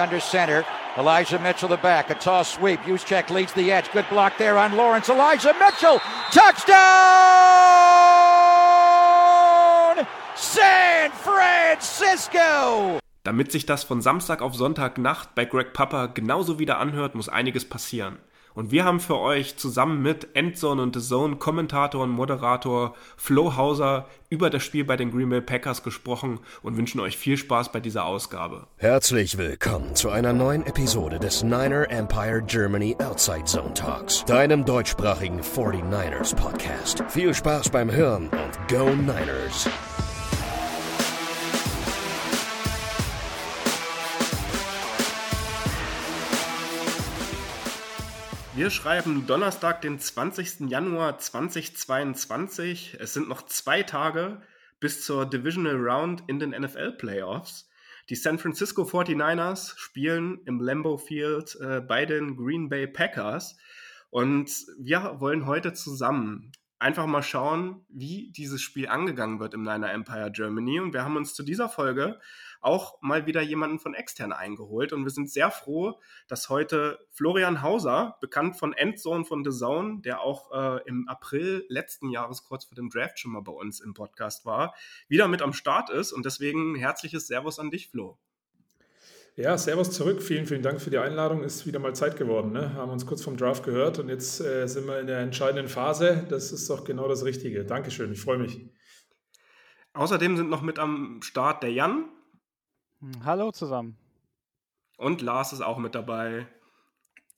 under center. Elijah Mitchell the back. A toss sweep. Juszczyk leads the edge. Good block there on Lawrence. Elijah Mitchell. Touchdown! San Francisco! Damit sich das von Samstag auf Sonntagnacht bei Greg Papa genauso wieder anhört, muss einiges passieren. Und wir haben für euch zusammen mit Endzone und The Zone Kommentator und Moderator Flo Hauser über das Spiel bei den Green Bay Packers gesprochen und wünschen euch viel Spaß bei dieser Ausgabe. Herzlich willkommen zu einer neuen Episode des Niner Empire Germany Outside Zone Talks, deinem deutschsprachigen 49ers Podcast. Viel Spaß beim Hören und Go Niners! Wir schreiben Donnerstag, den 20. Januar 2022. Es sind noch zwei Tage bis zur Divisional Round in den NFL Playoffs. Die San Francisco 49ers spielen im Lambeau Field äh, bei den Green Bay Packers. Und wir wollen heute zusammen einfach mal schauen, wie dieses Spiel angegangen wird im Niner Empire Germany. Und wir haben uns zu dieser Folge auch mal wieder jemanden von extern eingeholt. Und wir sind sehr froh, dass heute Florian Hauser, bekannt von Endzone von The Zone, der auch äh, im April letzten Jahres kurz vor dem Draft schon mal bei uns im Podcast war, wieder mit am Start ist. Und deswegen herzliches Servus an dich, Flo. Ja, Servus zurück. Vielen, vielen Dank für die Einladung. Ist wieder mal Zeit geworden. Ne? Haben uns kurz vom Draft gehört und jetzt äh, sind wir in der entscheidenden Phase. Das ist doch genau das Richtige. Dankeschön, ich freue mich. Außerdem sind noch mit am Start der Jan. Hm, hallo zusammen. Und Lars ist auch mit dabei.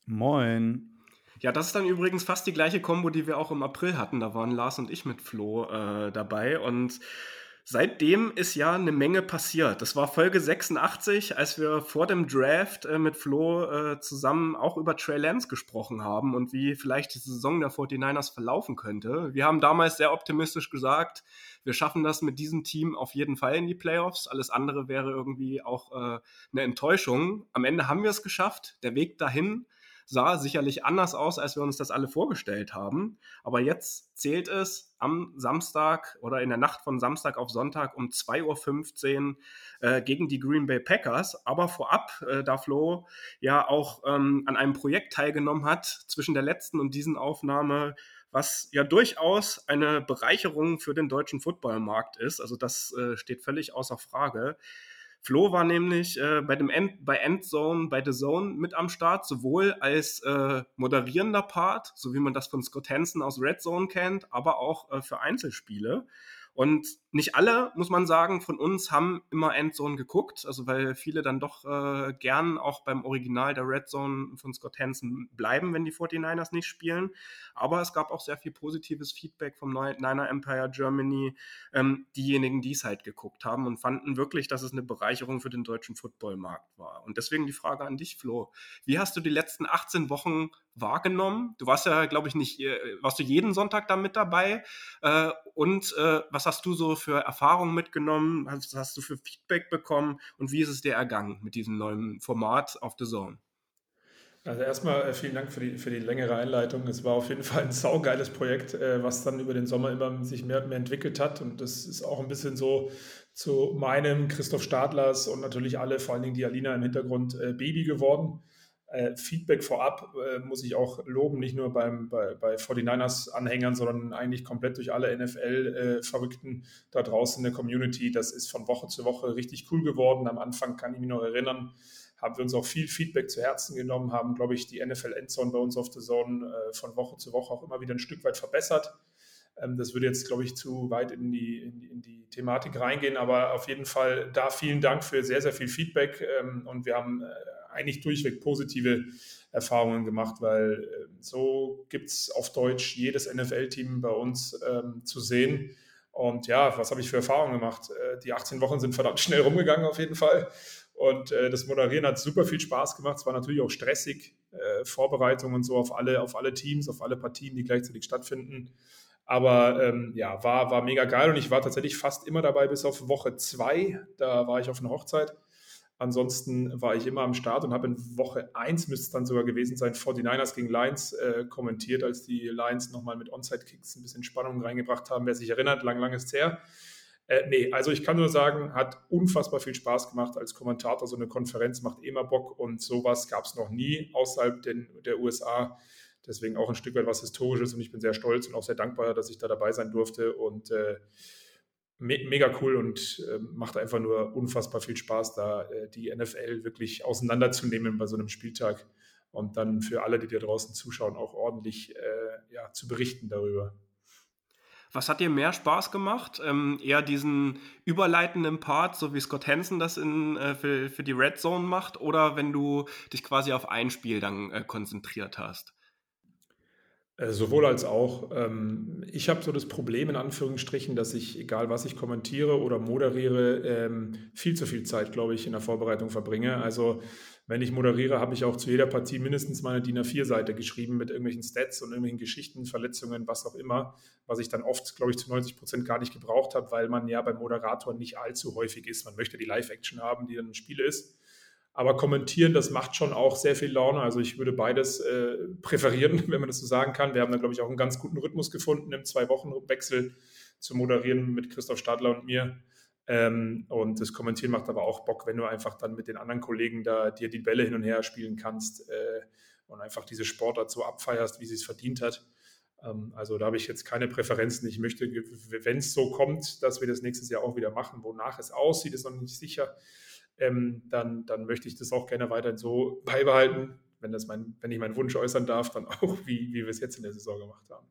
Moin. Ja, das ist dann übrigens fast die gleiche Kombo, die wir auch im April hatten. Da waren Lars und ich mit Flo äh, dabei. Und Seitdem ist ja eine Menge passiert. Das war Folge 86, als wir vor dem Draft äh, mit Flo äh, zusammen auch über Trey Lance gesprochen haben und wie vielleicht die Saison der 49ers verlaufen könnte. Wir haben damals sehr optimistisch gesagt, wir schaffen das mit diesem Team auf jeden Fall in die Playoffs. Alles andere wäre irgendwie auch äh, eine Enttäuschung. Am Ende haben wir es geschafft. Der Weg dahin sah sicherlich anders aus, als wir uns das alle vorgestellt haben. Aber jetzt zählt es am Samstag oder in der Nacht von Samstag auf Sonntag um 2.15 Uhr äh, gegen die Green Bay Packers. Aber vorab, äh, da Flo ja auch ähm, an einem Projekt teilgenommen hat, zwischen der letzten und diesen Aufnahme, was ja durchaus eine Bereicherung für den deutschen Footballmarkt ist. Also das äh, steht völlig außer Frage. Flo war nämlich äh, bei dem End, bei Endzone, bei The Zone mit am Start, sowohl als äh, moderierender Part, so wie man das von Scott Hansen aus Red Zone kennt, aber auch äh, für Einzelspiele. Und nicht alle, muss man sagen, von uns haben immer Endzone geguckt, also weil viele dann doch äh, gern auch beim Original der Red Zone von Scott Hansen bleiben, wenn die 49ers nicht spielen. Aber es gab auch sehr viel positives Feedback vom Niner Empire Germany, ähm, diejenigen, die es halt geguckt haben und fanden wirklich, dass es eine Bereicherung für den deutschen Footballmarkt war. Und deswegen die Frage an dich, Flo. Wie hast du die letzten 18 Wochen wahrgenommen? Du warst ja, glaube ich, nicht, äh, warst du jeden Sonntag da mit dabei? Äh, und äh, was hast du so für Erfahrungen mitgenommen? Was hast du für Feedback bekommen? Und wie ist es dir ergangen mit diesem neuen Format auf The Zone? Also erstmal äh, vielen Dank für die, für die längere Einleitung. Es war auf jeden Fall ein saugeiles Projekt, äh, was dann über den Sommer immer sich mehr und mehr entwickelt hat. Und das ist auch ein bisschen so zu meinem, Christoph Stadlers und natürlich alle, vor allen Dingen die Alina im Hintergrund, äh, Baby geworden. Äh, Feedback vorab äh, muss ich auch loben, nicht nur beim, bei, bei 49ers-Anhängern, sondern eigentlich komplett durch alle NFL-Verrückten da draußen in der Community. Das ist von Woche zu Woche richtig cool geworden. Am Anfang kann ich mich noch erinnern, haben wir uns auch viel Feedback zu Herzen genommen, haben, glaube ich, die NFL-Endzone bei uns auf der Zone äh, von Woche zu Woche auch immer wieder ein Stück weit verbessert. Ähm, das würde jetzt, glaube ich, zu weit in die, in in, die, Thematik reingehen, aber auf jeden Fall da vielen Dank für sehr, sehr viel Feedback ähm, und wir haben eigentlich durchweg positive Erfahrungen gemacht, weil äh, so gibt es auf Deutsch jedes NFL-Team bei uns ähm, zu sehen. Und ja, was habe ich für Erfahrungen gemacht? Äh, die 18 Wochen sind verdammt schnell rumgegangen auf jeden Fall. Und äh, das Moderieren hat super viel Spaß gemacht. Es war natürlich auch stressig, äh, Vorbereitung und so auf alle, auf alle Teams, auf alle Partien, die gleichzeitig stattfinden. Aber ähm, ja, war, war mega geil und ich war tatsächlich fast immer dabei bis auf Woche zwei. Da war ich auf einer Hochzeit. Ansonsten war ich immer am Start und habe in Woche 1, müsste es dann sogar gewesen sein, 49ers gegen Lions äh, kommentiert, als die Lions nochmal mit Onside-Kicks ein bisschen Spannung reingebracht haben. Wer sich erinnert, lang, lang ist her. Äh, nee, also ich kann nur sagen, hat unfassbar viel Spaß gemacht als Kommentator. So eine Konferenz macht immer Bock und sowas gab es noch nie außerhalb den, der USA. Deswegen auch ein Stück weit was Historisches und ich bin sehr stolz und auch sehr dankbar, dass ich da dabei sein durfte und äh, me mega cool und äh, macht einfach nur unfassbar viel Spaß, da äh, die NFL wirklich auseinanderzunehmen bei so einem Spieltag und dann für alle, die da draußen zuschauen, auch ordentlich äh, ja, zu berichten darüber. Was hat dir mehr Spaß gemacht? Ähm, eher diesen überleitenden Part, so wie Scott Hansen das in, äh, für, für die Red Zone macht, oder wenn du dich quasi auf ein Spiel dann äh, konzentriert hast? Äh, sowohl als auch. Ähm, ich habe so das Problem in Anführungsstrichen, dass ich, egal was ich kommentiere oder moderiere, ähm, viel zu viel Zeit, glaube ich, in der Vorbereitung verbringe. Also wenn ich moderiere, habe ich auch zu jeder Partie mindestens meine DIN A4-Seite geschrieben mit irgendwelchen Stats und irgendwelchen Geschichten, Verletzungen, was auch immer, was ich dann oft, glaube ich, zu 90 Prozent gar nicht gebraucht habe, weil man ja beim Moderator nicht allzu häufig ist. Man möchte die Live-Action haben, die dann im Spiel ist. Aber kommentieren, das macht schon auch sehr viel Laune. Also ich würde beides äh, präferieren, wenn man das so sagen kann. Wir haben da, glaube ich, auch einen ganz guten Rhythmus gefunden im Zwei-Wochen-Wechsel zu moderieren mit Christoph Stadler und mir. Ähm, und das Kommentieren macht aber auch Bock, wenn du einfach dann mit den anderen Kollegen da dir die Bälle hin und her spielen kannst äh, und einfach diese Sportart so abfeierst, wie sie es verdient hat. Ähm, also da habe ich jetzt keine Präferenzen. Ich möchte, wenn es so kommt, dass wir das nächstes Jahr auch wieder machen, wonach es aussieht, ist noch nicht sicher ähm, dann, dann möchte ich das auch gerne weiterhin so beibehalten, wenn, das mein, wenn ich meinen Wunsch äußern darf, dann auch, wie, wie wir es jetzt in der Saison gemacht haben.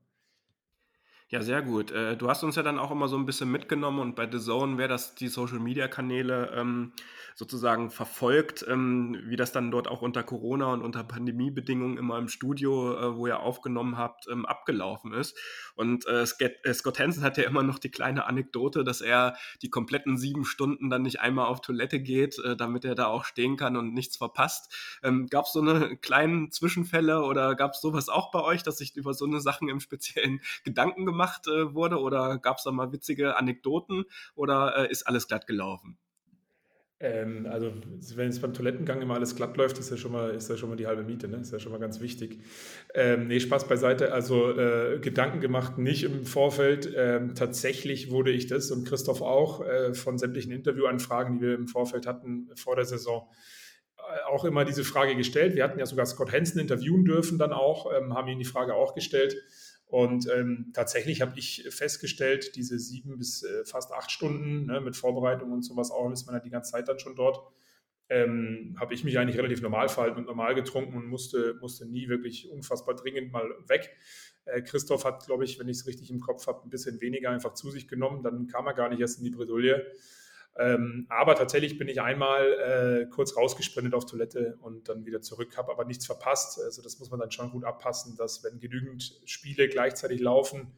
Ja, sehr gut. Äh, du hast uns ja dann auch immer so ein bisschen mitgenommen und bei The Zone, wer das die Social Media Kanäle ähm, sozusagen verfolgt, ähm, wie das dann dort auch unter Corona und unter Pandemiebedingungen immer im Studio, äh, wo ihr aufgenommen habt, ähm, abgelaufen ist. Und äh, äh, Scott Hansen hat ja immer noch die kleine Anekdote, dass er die kompletten sieben Stunden dann nicht einmal auf Toilette geht, äh, damit er da auch stehen kann und nichts verpasst. Ähm, gab es so eine kleinen Zwischenfälle oder gab es sowas auch bei euch, dass sich über so eine Sachen im Speziellen Gedanken gemacht gemacht äh, wurde oder gab es da mal witzige Anekdoten oder äh, ist alles glatt gelaufen? Ähm, also, wenn es beim Toilettengang immer alles glatt läuft, ist ja schon mal, ist ja schon mal die halbe Miete, ne? Ist ja schon mal ganz wichtig. Ähm, nee, Spaß beiseite. Also, äh, Gedanken gemacht nicht im Vorfeld. Ähm, tatsächlich wurde ich das und Christoph auch äh, von sämtlichen Interviewanfragen, die wir im Vorfeld hatten vor der Saison, äh, auch immer diese Frage gestellt. Wir hatten ja sogar Scott Hansen interviewen dürfen dann auch, ähm, haben ihn die Frage auch gestellt. Und ähm, tatsächlich habe ich festgestellt, diese sieben bis äh, fast acht Stunden ne, mit Vorbereitung und sowas auch, ist man ja die ganze Zeit dann schon dort, ähm, habe ich mich eigentlich relativ normal verhalten und normal getrunken und musste, musste nie wirklich unfassbar dringend mal weg. Äh, Christoph hat, glaube ich, wenn ich es richtig im Kopf habe, ein bisschen weniger einfach zu sich genommen. Dann kam er gar nicht erst in die Bredouille. Ähm, aber tatsächlich bin ich einmal äh, kurz rausgesprintet auf Toilette und dann wieder zurück, habe aber nichts verpasst. Also das muss man dann schon gut abpassen, dass wenn genügend Spiele gleichzeitig laufen,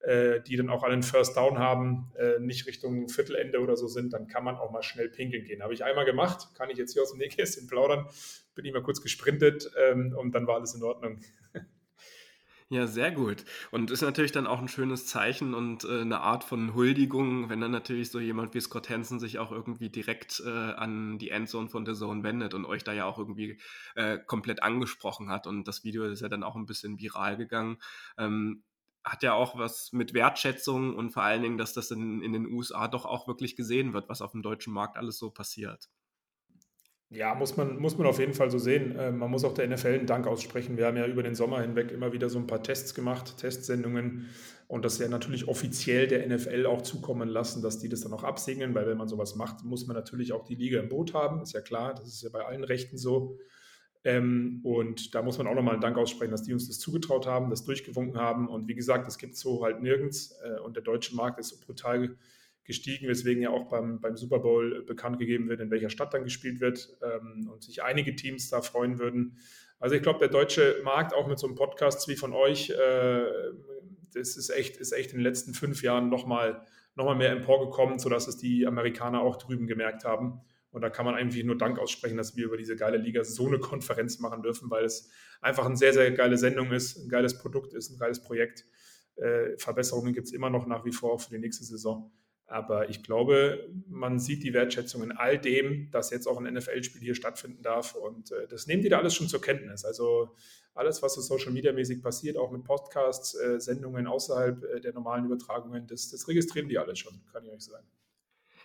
äh, die dann auch einen First Down haben, äh, nicht Richtung Viertelende oder so sind, dann kann man auch mal schnell pinkeln gehen. Habe ich einmal gemacht, kann ich jetzt hier aus dem Nähkästchen plaudern, bin ich mal kurz gesprintet ähm, und dann war alles in Ordnung. Ja, sehr gut. Und ist natürlich dann auch ein schönes Zeichen und äh, eine Art von Huldigung, wenn dann natürlich so jemand wie Scott Hansen sich auch irgendwie direkt äh, an die Endzone von der Zone wendet und euch da ja auch irgendwie äh, komplett angesprochen hat. Und das Video ist ja dann auch ein bisschen viral gegangen. Ähm, hat ja auch was mit Wertschätzung und vor allen Dingen, dass das in, in den USA doch auch wirklich gesehen wird, was auf dem deutschen Markt alles so passiert. Ja, muss man, muss man auf jeden Fall so sehen. Ähm, man muss auch der NFL einen Dank aussprechen. Wir haben ja über den Sommer hinweg immer wieder so ein paar Tests gemacht, Testsendungen und das ja natürlich offiziell der NFL auch zukommen lassen, dass die das dann auch absegnen, weil wenn man sowas macht, muss man natürlich auch die Liga im Boot haben. Ist ja klar, das ist ja bei allen Rechten so. Ähm, und da muss man auch nochmal einen Dank aussprechen, dass die uns das zugetraut haben, das durchgewunken haben. Und wie gesagt, das gibt es so halt nirgends. Äh, und der deutsche Markt ist so brutal gestiegen, weswegen ja auch beim, beim Super Bowl bekannt gegeben wird, in welcher Stadt dann gespielt wird ähm, und sich einige Teams da freuen würden. Also ich glaube, der deutsche Markt, auch mit so einem Podcast wie von euch, äh, das ist echt, ist echt in den letzten fünf Jahren nochmal noch mal mehr emporgekommen, sodass es die Amerikaner auch drüben gemerkt haben. Und da kann man eigentlich nur Dank aussprechen, dass wir über diese geile Liga so eine Konferenz machen dürfen, weil es einfach eine sehr, sehr geile Sendung ist, ein geiles Produkt ist, ein geiles Projekt. Äh, Verbesserungen gibt es immer noch nach wie vor für die nächste Saison. Aber ich glaube, man sieht die Wertschätzung in all dem, dass jetzt auch ein NFL-Spiel hier stattfinden darf. Und äh, das nehmen die da alles schon zur Kenntnis. Also alles, was so Social Media mäßig passiert, auch mit Podcasts, äh, Sendungen außerhalb äh, der normalen Übertragungen, das, das registrieren die alles schon, kann ich euch sagen.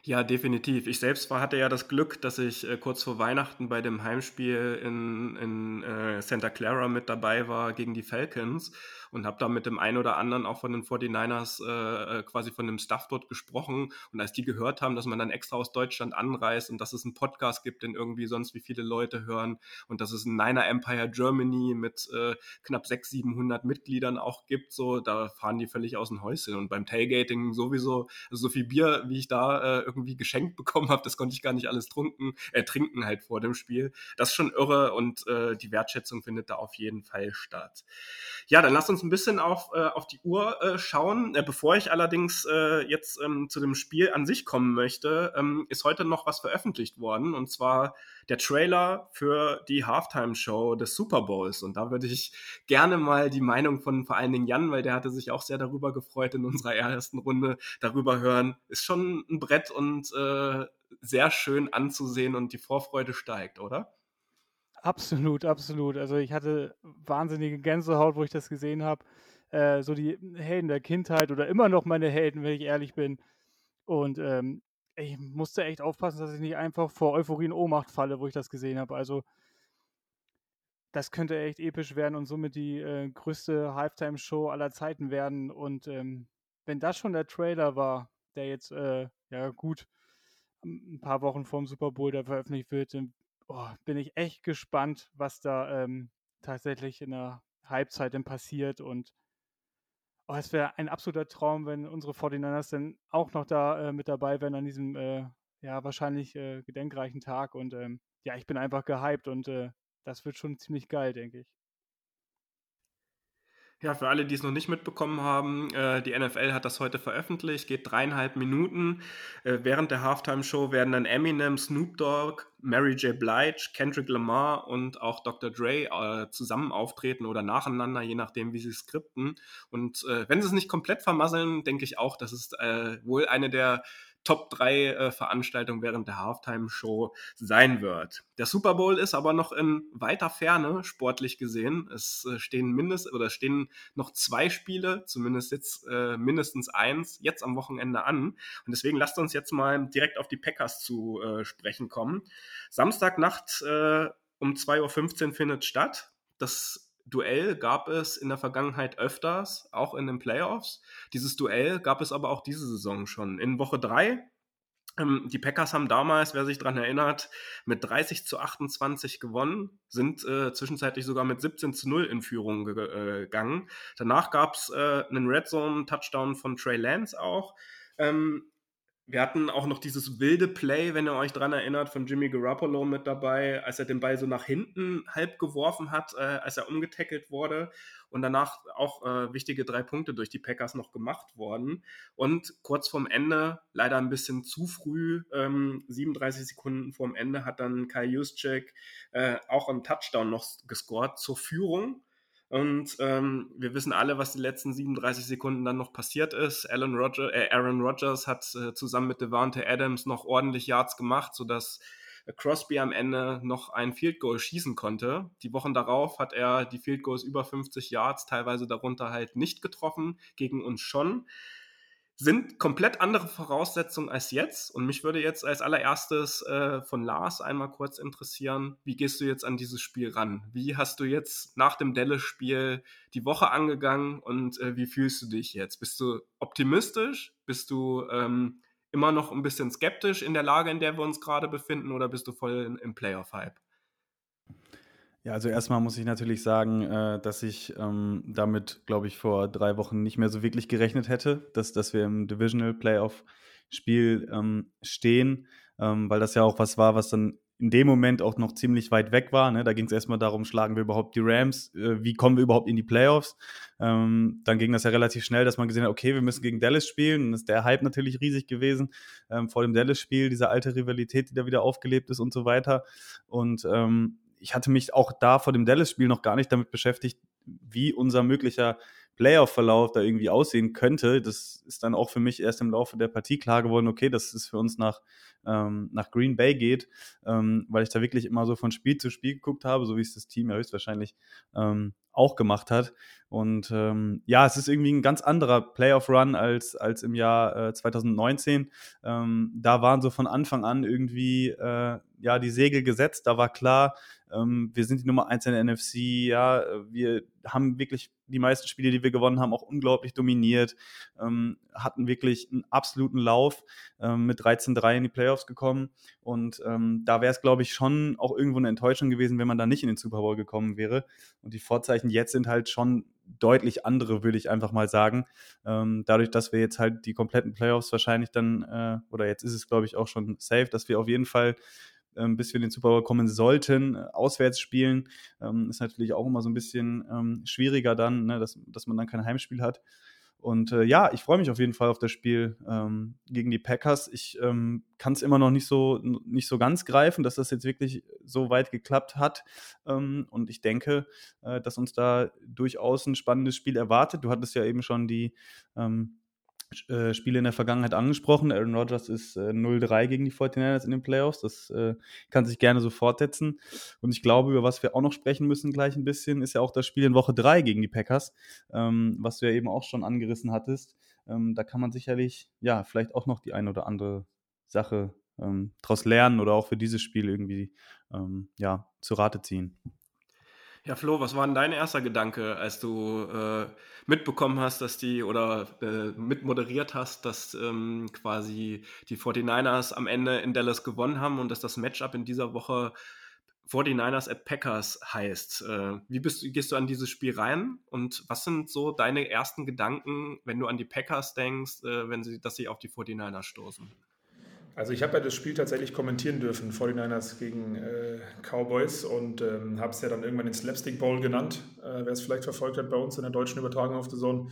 Ja, definitiv. Ich selbst war, hatte ja das Glück, dass ich äh, kurz vor Weihnachten bei dem Heimspiel in, in äh, Santa Clara mit dabei war gegen die Falcons und habe da mit dem einen oder anderen auch von den 49ers äh, äh, quasi von dem Staff dort gesprochen. Und als die gehört haben, dass man dann extra aus Deutschland anreist und dass es einen Podcast gibt, den irgendwie sonst wie viele Leute hören und dass es ein Niner Empire Germany mit äh, knapp 600, 700 Mitgliedern auch gibt, so, da fahren die völlig aus dem Häuschen. Und beim Tailgating sowieso, also so viel Bier, wie ich da äh, irgendwie geschenkt bekommen habe, das konnte ich gar nicht alles trunken, äh, trinken halt vor dem Spiel. Das ist schon irre und äh, die Wertschätzung findet da auf jeden Fall statt. Ja, dann lass uns ein bisschen auf, äh, auf die Uhr äh, schauen. Äh, bevor ich allerdings äh, jetzt ähm, zu dem Spiel an sich kommen möchte, ähm, ist heute noch was veröffentlicht worden und zwar der Trailer für die Halftime-Show des Super Bowls. Und da würde ich gerne mal die Meinung von vor allen Dingen Jan, weil der hatte sich auch sehr darüber gefreut in unserer ersten Runde, darüber hören. Ist schon ein Brett und äh, sehr schön anzusehen und die Vorfreude steigt, oder? Absolut, absolut. Also ich hatte wahnsinnige Gänsehaut, wo ich das gesehen habe. Äh, so die Helden der Kindheit oder immer noch meine Helden, wenn ich ehrlich bin. Und ähm, ich musste echt aufpassen, dass ich nicht einfach vor Euphorie in Ohnmacht falle, wo ich das gesehen habe. Also das könnte echt episch werden und somit die äh, größte Halftime-Show aller Zeiten werden. Und ähm, wenn das schon der Trailer war, der jetzt, äh, ja gut, ein paar Wochen vorm Super Bowl da veröffentlicht wird, dann oh, bin ich echt gespannt, was da ähm, tatsächlich in der Halbzeit denn passiert. Und oh, es wäre ein absoluter Traum, wenn unsere 49ers dann auch noch da äh, mit dabei wären an diesem, äh, ja, wahrscheinlich äh, gedenkreichen Tag. Und ähm, ja, ich bin einfach gehypt und äh, das wird schon ziemlich geil, denke ich. Ja, für alle, die es noch nicht mitbekommen haben, äh, die NFL hat das heute veröffentlicht, geht dreieinhalb Minuten. Äh, während der Halftime-Show werden dann Eminem, Snoop Dogg, Mary J. Blige, Kendrick Lamar und auch Dr. Dre äh, zusammen auftreten oder nacheinander, je nachdem, wie sie skripten. Und wenn sie es nicht komplett vermasseln, denke ich auch, dass es wohl eine der Top 3 äh, Veranstaltung während der Halftime-Show sein wird. Der Super Bowl ist aber noch in weiter Ferne, sportlich gesehen. Es äh, stehen mindestens oder stehen noch zwei Spiele, zumindest jetzt äh, mindestens eins, jetzt am Wochenende an. Und deswegen lasst uns jetzt mal direkt auf die Packers zu äh, sprechen kommen. Samstagnacht äh, um 2.15 Uhr findet statt. Das Duell gab es in der Vergangenheit öfters, auch in den Playoffs. Dieses Duell gab es aber auch diese Saison schon. In Woche 3 ähm, die Packers haben damals, wer sich daran erinnert, mit 30 zu 28 gewonnen, sind äh, zwischenzeitlich sogar mit 17 zu 0 in Führung äh, gegangen. Danach gab es äh, einen Red Zone Touchdown von Trey Lance auch. Ähm, wir hatten auch noch dieses wilde Play, wenn ihr euch dran erinnert, von Jimmy Garoppolo mit dabei, als er den Ball so nach hinten halb geworfen hat, äh, als er umgetackelt wurde. Und danach auch äh, wichtige drei Punkte durch die Packers noch gemacht worden. Und kurz vorm Ende, leider ein bisschen zu früh, ähm, 37 Sekunden vorm Ende, hat dann Kai Juszczyk äh, auch einen Touchdown noch gescored zur Führung. Und ähm, wir wissen alle, was die letzten 37 Sekunden dann noch passiert ist. Aaron, Roger, äh, Aaron Rodgers hat äh, zusammen mit Devante Adams noch ordentlich Yards gemacht, sodass Crosby am Ende noch ein Field Goal schießen konnte. Die Wochen darauf hat er die Field Goals über 50 Yards, teilweise darunter halt nicht getroffen, gegen uns schon sind komplett andere Voraussetzungen als jetzt. Und mich würde jetzt als allererstes äh, von Lars einmal kurz interessieren, wie gehst du jetzt an dieses Spiel ran? Wie hast du jetzt nach dem Dallas-Spiel die Woche angegangen und äh, wie fühlst du dich jetzt? Bist du optimistisch? Bist du ähm, immer noch ein bisschen skeptisch in der Lage, in der wir uns gerade befinden oder bist du voll im Playoff-Hype? Ja, also erstmal muss ich natürlich sagen, äh, dass ich ähm, damit, glaube ich, vor drei Wochen nicht mehr so wirklich gerechnet hätte, dass, dass wir im Divisional Playoff-Spiel ähm, stehen, ähm, weil das ja auch was war, was dann in dem Moment auch noch ziemlich weit weg war. Ne? Da ging es erstmal darum, schlagen wir überhaupt die Rams, äh, wie kommen wir überhaupt in die Playoffs. Ähm, dann ging das ja relativ schnell, dass man gesehen hat, okay, wir müssen gegen Dallas spielen. Und ist der Hype natürlich riesig gewesen ähm, vor dem Dallas-Spiel, diese alte Rivalität, die da wieder aufgelebt ist und so weiter. Und ähm, ich hatte mich auch da vor dem Dallas-Spiel noch gar nicht damit beschäftigt, wie unser möglicher Playoff-Verlauf da irgendwie aussehen könnte. Das ist dann auch für mich erst im Laufe der Partie klar geworden, okay, dass es für uns nach, ähm, nach Green Bay geht, ähm, weil ich da wirklich immer so von Spiel zu Spiel geguckt habe, so wie es das Team ja höchstwahrscheinlich ähm, auch gemacht hat. Und ähm, ja, es ist irgendwie ein ganz anderer Playoff-Run als, als im Jahr äh, 2019. Ähm, da waren so von Anfang an irgendwie äh, ja die Segel gesetzt. Da war klar, ähm, wir sind die Nummer 1 in der NFC. Ja, wir haben wirklich die meisten Spiele, die wir gewonnen haben, auch unglaublich dominiert. Ähm, hatten wirklich einen absoluten Lauf ähm, mit 13-3 in die Playoffs gekommen. Und ähm, da wäre es, glaube ich, schon auch irgendwo eine Enttäuschung gewesen, wenn man da nicht in den Super Bowl gekommen wäre. Und die Vorzeichen jetzt sind halt schon deutlich andere, würde ich einfach mal sagen. Ähm, dadurch, dass wir jetzt halt die kompletten Playoffs wahrscheinlich dann, äh, oder jetzt ist es, glaube ich, auch schon safe, dass wir auf jeden Fall bis wir in den Super Bowl kommen sollten, äh, auswärts spielen. Ähm, ist natürlich auch immer so ein bisschen ähm, schwieriger dann, ne, dass, dass man dann kein Heimspiel hat. Und äh, ja, ich freue mich auf jeden Fall auf das Spiel ähm, gegen die Packers. Ich ähm, kann es immer noch nicht so, nicht so ganz greifen, dass das jetzt wirklich so weit geklappt hat. Ähm, und ich denke, äh, dass uns da durchaus ein spannendes Spiel erwartet. Du hattest ja eben schon die ähm, äh, Spiele in der Vergangenheit angesprochen. Aaron Rodgers ist äh, 0-3 gegen die 49ers in den Playoffs. Das äh, kann sich gerne so fortsetzen. Und ich glaube, über was wir auch noch sprechen müssen gleich ein bisschen, ist ja auch das Spiel in Woche 3 gegen die Packers, ähm, was du ja eben auch schon angerissen hattest. Ähm, da kann man sicherlich, ja, vielleicht auch noch die eine oder andere Sache ähm, daraus lernen oder auch für dieses Spiel irgendwie, ähm, ja, zu Rate ziehen. Ja, Flo, was war denn dein erster Gedanke, als du äh, mitbekommen hast, dass die oder äh, mitmoderiert hast, dass ähm, quasi die 49ers am Ende in Dallas gewonnen haben und dass das Matchup in dieser Woche 49ers at Packers heißt? Äh, wie bist, gehst du an dieses Spiel rein und was sind so deine ersten Gedanken, wenn du an die Packers denkst, äh, wenn sie, dass sie auf die 49ers stoßen? Also ich habe ja das Spiel tatsächlich kommentieren dürfen, 49ers gegen äh, Cowboys und ähm, habe es ja dann irgendwann den Slapstick Bowl genannt, äh, wer es vielleicht verfolgt hat bei uns in der deutschen Übertragung auf der Zone.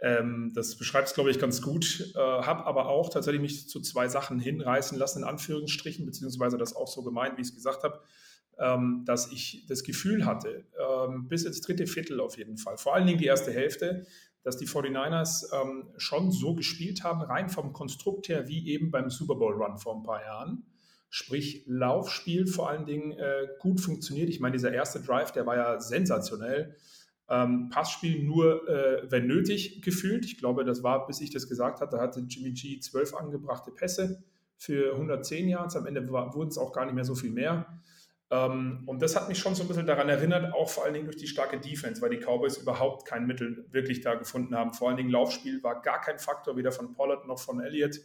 Ähm, das beschreibt es, glaube ich, ganz gut. Äh, habe aber auch tatsächlich mich zu zwei Sachen hinreißen lassen, in Anführungsstrichen, beziehungsweise das auch so gemeint, wie ich es gesagt habe, ähm, dass ich das Gefühl hatte, ähm, bis ins dritte Viertel auf jeden Fall, vor allen Dingen die erste Hälfte, dass die 49ers ähm, schon so gespielt haben, rein vom Konstrukt her, wie eben beim Super Bowl Run vor ein paar Jahren. Sprich, Laufspiel vor allen Dingen äh, gut funktioniert. Ich meine, dieser erste Drive, der war ja sensationell. Ähm, Passspiel nur, äh, wenn nötig, gefühlt. Ich glaube, das war, bis ich das gesagt hatte, hatte Jimmy G zwölf angebrachte Pässe für 110 Yards. Am Ende wurden es auch gar nicht mehr so viel mehr. Ähm, und das hat mich schon so ein bisschen daran erinnert, auch vor allen Dingen durch die starke Defense, weil die Cowboys überhaupt kein Mittel wirklich da gefunden haben. Vor allen Dingen Laufspiel war gar kein Faktor, weder von Pollard noch von Elliott.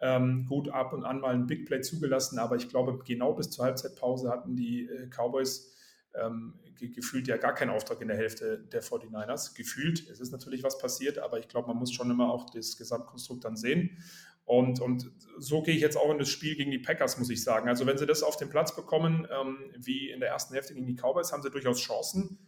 Ähm, gut ab und an mal ein Big Play zugelassen, aber ich glaube, genau bis zur Halbzeitpause hatten die äh, Cowboys ähm, ge gefühlt ja gar keinen Auftrag in der Hälfte der 49ers. Gefühlt, es ist natürlich was passiert, aber ich glaube, man muss schon immer auch das Gesamtkonstrukt dann sehen. Und, und so gehe ich jetzt auch in das Spiel gegen die Packers, muss ich sagen. Also wenn sie das auf den Platz bekommen, ähm, wie in der ersten Hälfte gegen die Cowboys, haben sie durchaus Chancen.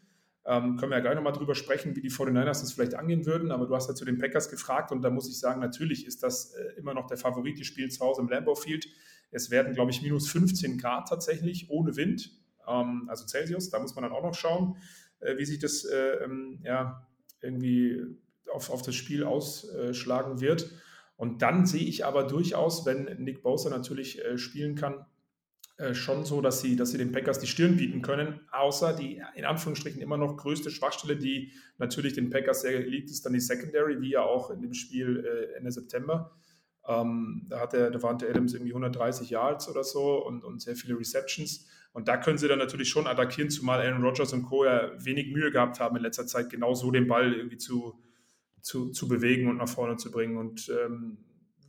Ähm, können wir ja gleich nochmal drüber sprechen, wie die 49ers das vielleicht angehen würden. Aber du hast ja zu den Packers gefragt und da muss ich sagen, natürlich ist das äh, immer noch der Favorit. Die spielen zu Hause im Lambeau Field. Es werden, glaube ich, minus 15 Grad tatsächlich ohne Wind, ähm, also Celsius. Da muss man dann auch noch schauen, äh, wie sich das äh, ähm, ja, irgendwie auf, auf das Spiel ausschlagen wird. Und dann sehe ich aber durchaus, wenn Nick Bosa natürlich äh, spielen kann, äh, schon so, dass sie, dass sie den Packers die Stirn bieten können. Außer die in Anführungsstrichen immer noch größte Schwachstelle, die natürlich den Packers sehr liegt, ist dann die Secondary, wie ja auch in dem Spiel äh, Ende September. Ähm, da hat der Devante Adams irgendwie 130 Yards oder so und, und sehr viele Receptions. Und da können sie dann natürlich schon attackieren, zumal Aaron Rodgers und Co. ja wenig Mühe gehabt haben in letzter Zeit, genau so den Ball irgendwie zu, zu, zu bewegen und nach vorne zu bringen. Und ähm,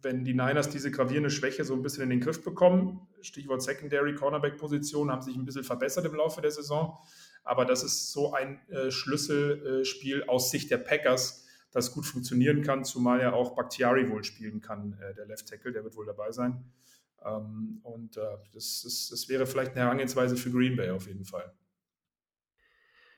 wenn die Niners diese gravierende Schwäche so ein bisschen in den Griff bekommen, Stichwort Secondary Cornerback-Position, haben sich ein bisschen verbessert im Laufe der Saison. Aber das ist so ein äh, Schlüsselspiel aus Sicht der Packers, das gut funktionieren kann, zumal ja auch Bakhtiari wohl spielen kann, äh, der Left Tackle, der wird wohl dabei sein. Ähm, und äh, das, das, das wäre vielleicht eine Herangehensweise für Green Bay auf jeden Fall.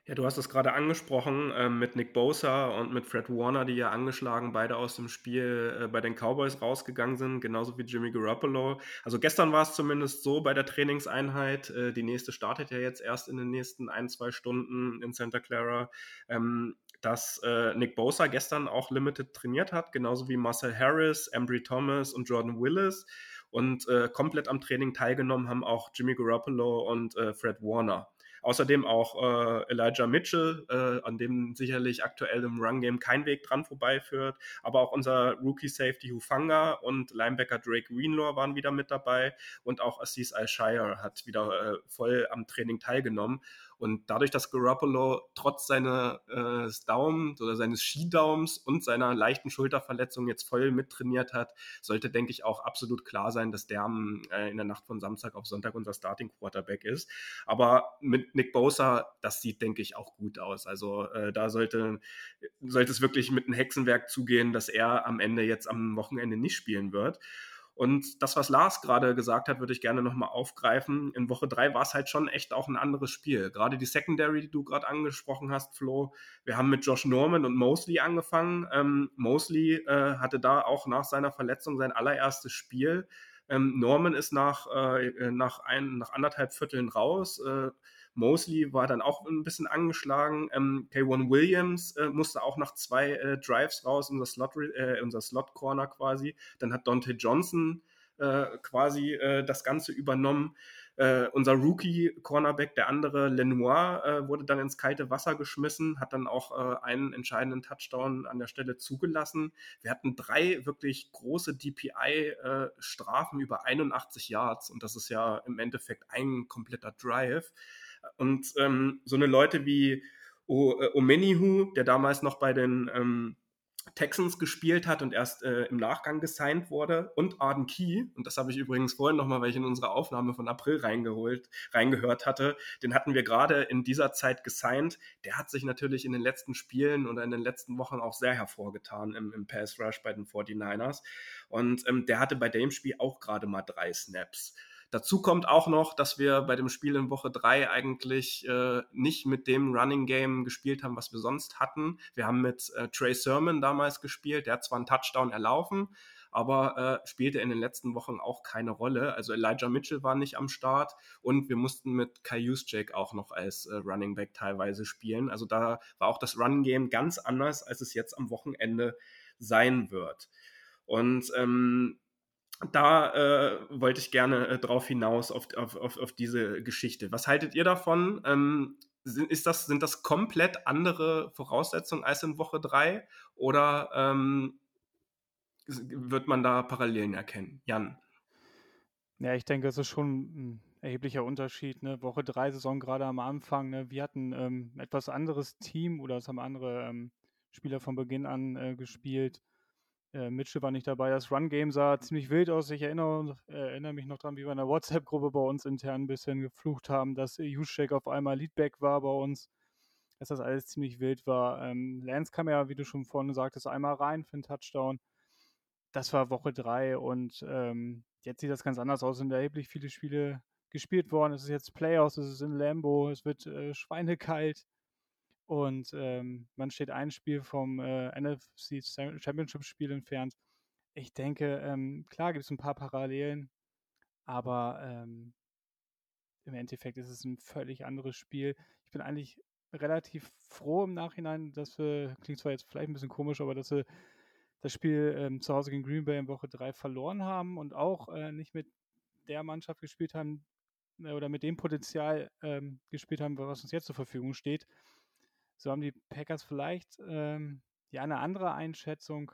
Ja, du hast es gerade angesprochen äh, mit Nick Bosa und mit Fred Warner, die ja angeschlagen beide aus dem Spiel äh, bei den Cowboys rausgegangen sind, genauso wie Jimmy Garoppolo. Also gestern war es zumindest so bei der Trainingseinheit. Äh, die nächste startet ja jetzt erst in den nächsten ein, zwei Stunden in Santa Clara. Ähm, dass äh, Nick Bosa gestern auch Limited trainiert hat, genauso wie Marcel Harris, Embry Thomas und Jordan Willis. Und äh, komplett am Training teilgenommen haben auch Jimmy Garoppolo und äh, Fred Warner. Außerdem auch äh, Elijah Mitchell, äh, an dem sicherlich aktuell im Run-Game kein Weg dran vorbeiführt. Aber auch unser Rookie-Safety Hufanga und Linebacker Drake Greenlaw waren wieder mit dabei. Und auch Assis Al-Shire hat wieder äh, voll am Training teilgenommen. Und dadurch, dass Garoppolo trotz seines äh, Daumens oder seines Skidaums und seiner leichten Schulterverletzung jetzt voll mittrainiert hat, sollte, denke ich, auch absolut klar sein, dass der äh, in der Nacht von Samstag auf Sonntag unser Starting Quarterback ist. Aber mit Nick Bosa, das sieht, denke ich, auch gut aus. Also äh, da sollte, sollte es wirklich mit einem Hexenwerk zugehen, dass er am Ende jetzt am Wochenende nicht spielen wird. Und das, was Lars gerade gesagt hat, würde ich gerne nochmal aufgreifen. In Woche drei war es halt schon echt auch ein anderes Spiel. Gerade die Secondary, die du gerade angesprochen hast, Flo. Wir haben mit Josh Norman und Mosley angefangen. Ähm, Mosley äh, hatte da auch nach seiner Verletzung sein allererstes Spiel. Ähm, Norman ist nach, äh, nach, ein, nach anderthalb Vierteln raus. Äh, Mosley war dann auch ein bisschen angeschlagen. Ähm, K1 Williams äh, musste auch nach zwei äh, Drives raus, unser Slot, äh, unser Slot Corner quasi. Dann hat Dante Johnson äh, quasi äh, das Ganze übernommen. Uh, unser Rookie-Cornerback, der andere Lenoir, wurde dann ins kalte Wasser geschmissen, hat dann auch einen entscheidenden Touchdown an der Stelle zugelassen. Wir hatten drei wirklich große DPI-Strafen über 81 Yards und das ist ja im Endeffekt ein kompletter Drive. Und ähm, so eine Leute wie o äh, Omenihu, der damals noch bei den ähm, Texans gespielt hat und erst äh, im Nachgang gesigned wurde und Arden Key, und das habe ich übrigens vorhin nochmal, weil ich in unsere Aufnahme von April reingeholt, reingehört hatte, den hatten wir gerade in dieser Zeit gesigned. Der hat sich natürlich in den letzten Spielen oder in den letzten Wochen auch sehr hervorgetan im, im Pass Rush bei den 49ers. Und ähm, der hatte bei dem Spiel auch gerade mal drei Snaps. Dazu kommt auch noch, dass wir bei dem Spiel in Woche 3 eigentlich äh, nicht mit dem Running Game gespielt haben, was wir sonst hatten. Wir haben mit äh, Trey Sermon damals gespielt, der hat zwar einen Touchdown erlaufen, aber äh, spielte in den letzten Wochen auch keine Rolle. Also Elijah Mitchell war nicht am Start und wir mussten mit Kai Juszczyk auch noch als äh, Running Back teilweise spielen. Also da war auch das Run Game ganz anders, als es jetzt am Wochenende sein wird. Und ähm, da äh, wollte ich gerne äh, drauf hinaus auf, auf, auf, diese Geschichte. Was haltet ihr davon? Ähm, sind, ist das, sind das komplett andere Voraussetzungen als in Woche 3 oder ähm, wird man da Parallelen erkennen? Jan. Ja, ich denke, es ist schon ein erheblicher Unterschied. Ne? Woche 3 Saison gerade am Anfang. Ne? Wir hatten ähm, etwas anderes Team oder es haben andere ähm, Spieler von Beginn an äh, gespielt. Äh, Mitchell war nicht dabei. Das Run-Game sah ziemlich wild aus. Ich erinnere, äh, erinnere mich noch daran, wie wir in der WhatsApp-Gruppe bei uns intern ein bisschen geflucht haben, dass Juszczyk auf einmal Leadback war bei uns. Dass das alles ziemlich wild war. Ähm, Lance kam ja, wie du schon vorhin sagtest, einmal rein für einen Touchdown. Das war Woche 3 und ähm, jetzt sieht das ganz anders aus. Es sind erheblich viele Spiele gespielt worden. Es ist jetzt Playoffs, es ist in Lambo, es wird äh, schweinekalt. Und ähm, man steht ein Spiel vom äh, NFC Championship Spiel entfernt. Ich denke, ähm, klar gibt es ein paar Parallelen, aber ähm, im Endeffekt ist es ein völlig anderes Spiel. Ich bin eigentlich relativ froh im Nachhinein, dass wir, klingt zwar jetzt vielleicht ein bisschen komisch, aber dass wir das Spiel ähm, zu Hause gegen Green Bay in Woche 3 verloren haben und auch äh, nicht mit der Mannschaft gespielt haben äh, oder mit dem Potenzial ähm, gespielt haben, was uns jetzt zur Verfügung steht. So haben die Packers vielleicht ähm, ja eine andere Einschätzung.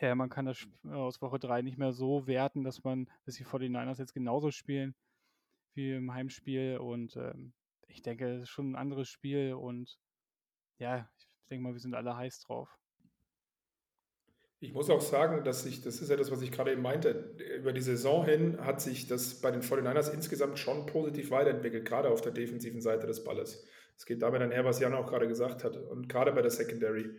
Ja, man kann das aus Woche 3 nicht mehr so werten, dass man, dass die 49ers jetzt genauso spielen wie im Heimspiel. Und ähm, ich denke, es ist schon ein anderes Spiel und ja, ich denke mal, wir sind alle heiß drauf. Ich muss auch sagen, dass sich, das ist ja das, was ich gerade eben meinte, über die Saison hin hat sich das bei den 49ers insgesamt schon positiv weiterentwickelt, gerade auf der defensiven Seite des Balles. Es geht damit einher, was Jan auch gerade gesagt hat. Und gerade bei der Secondary.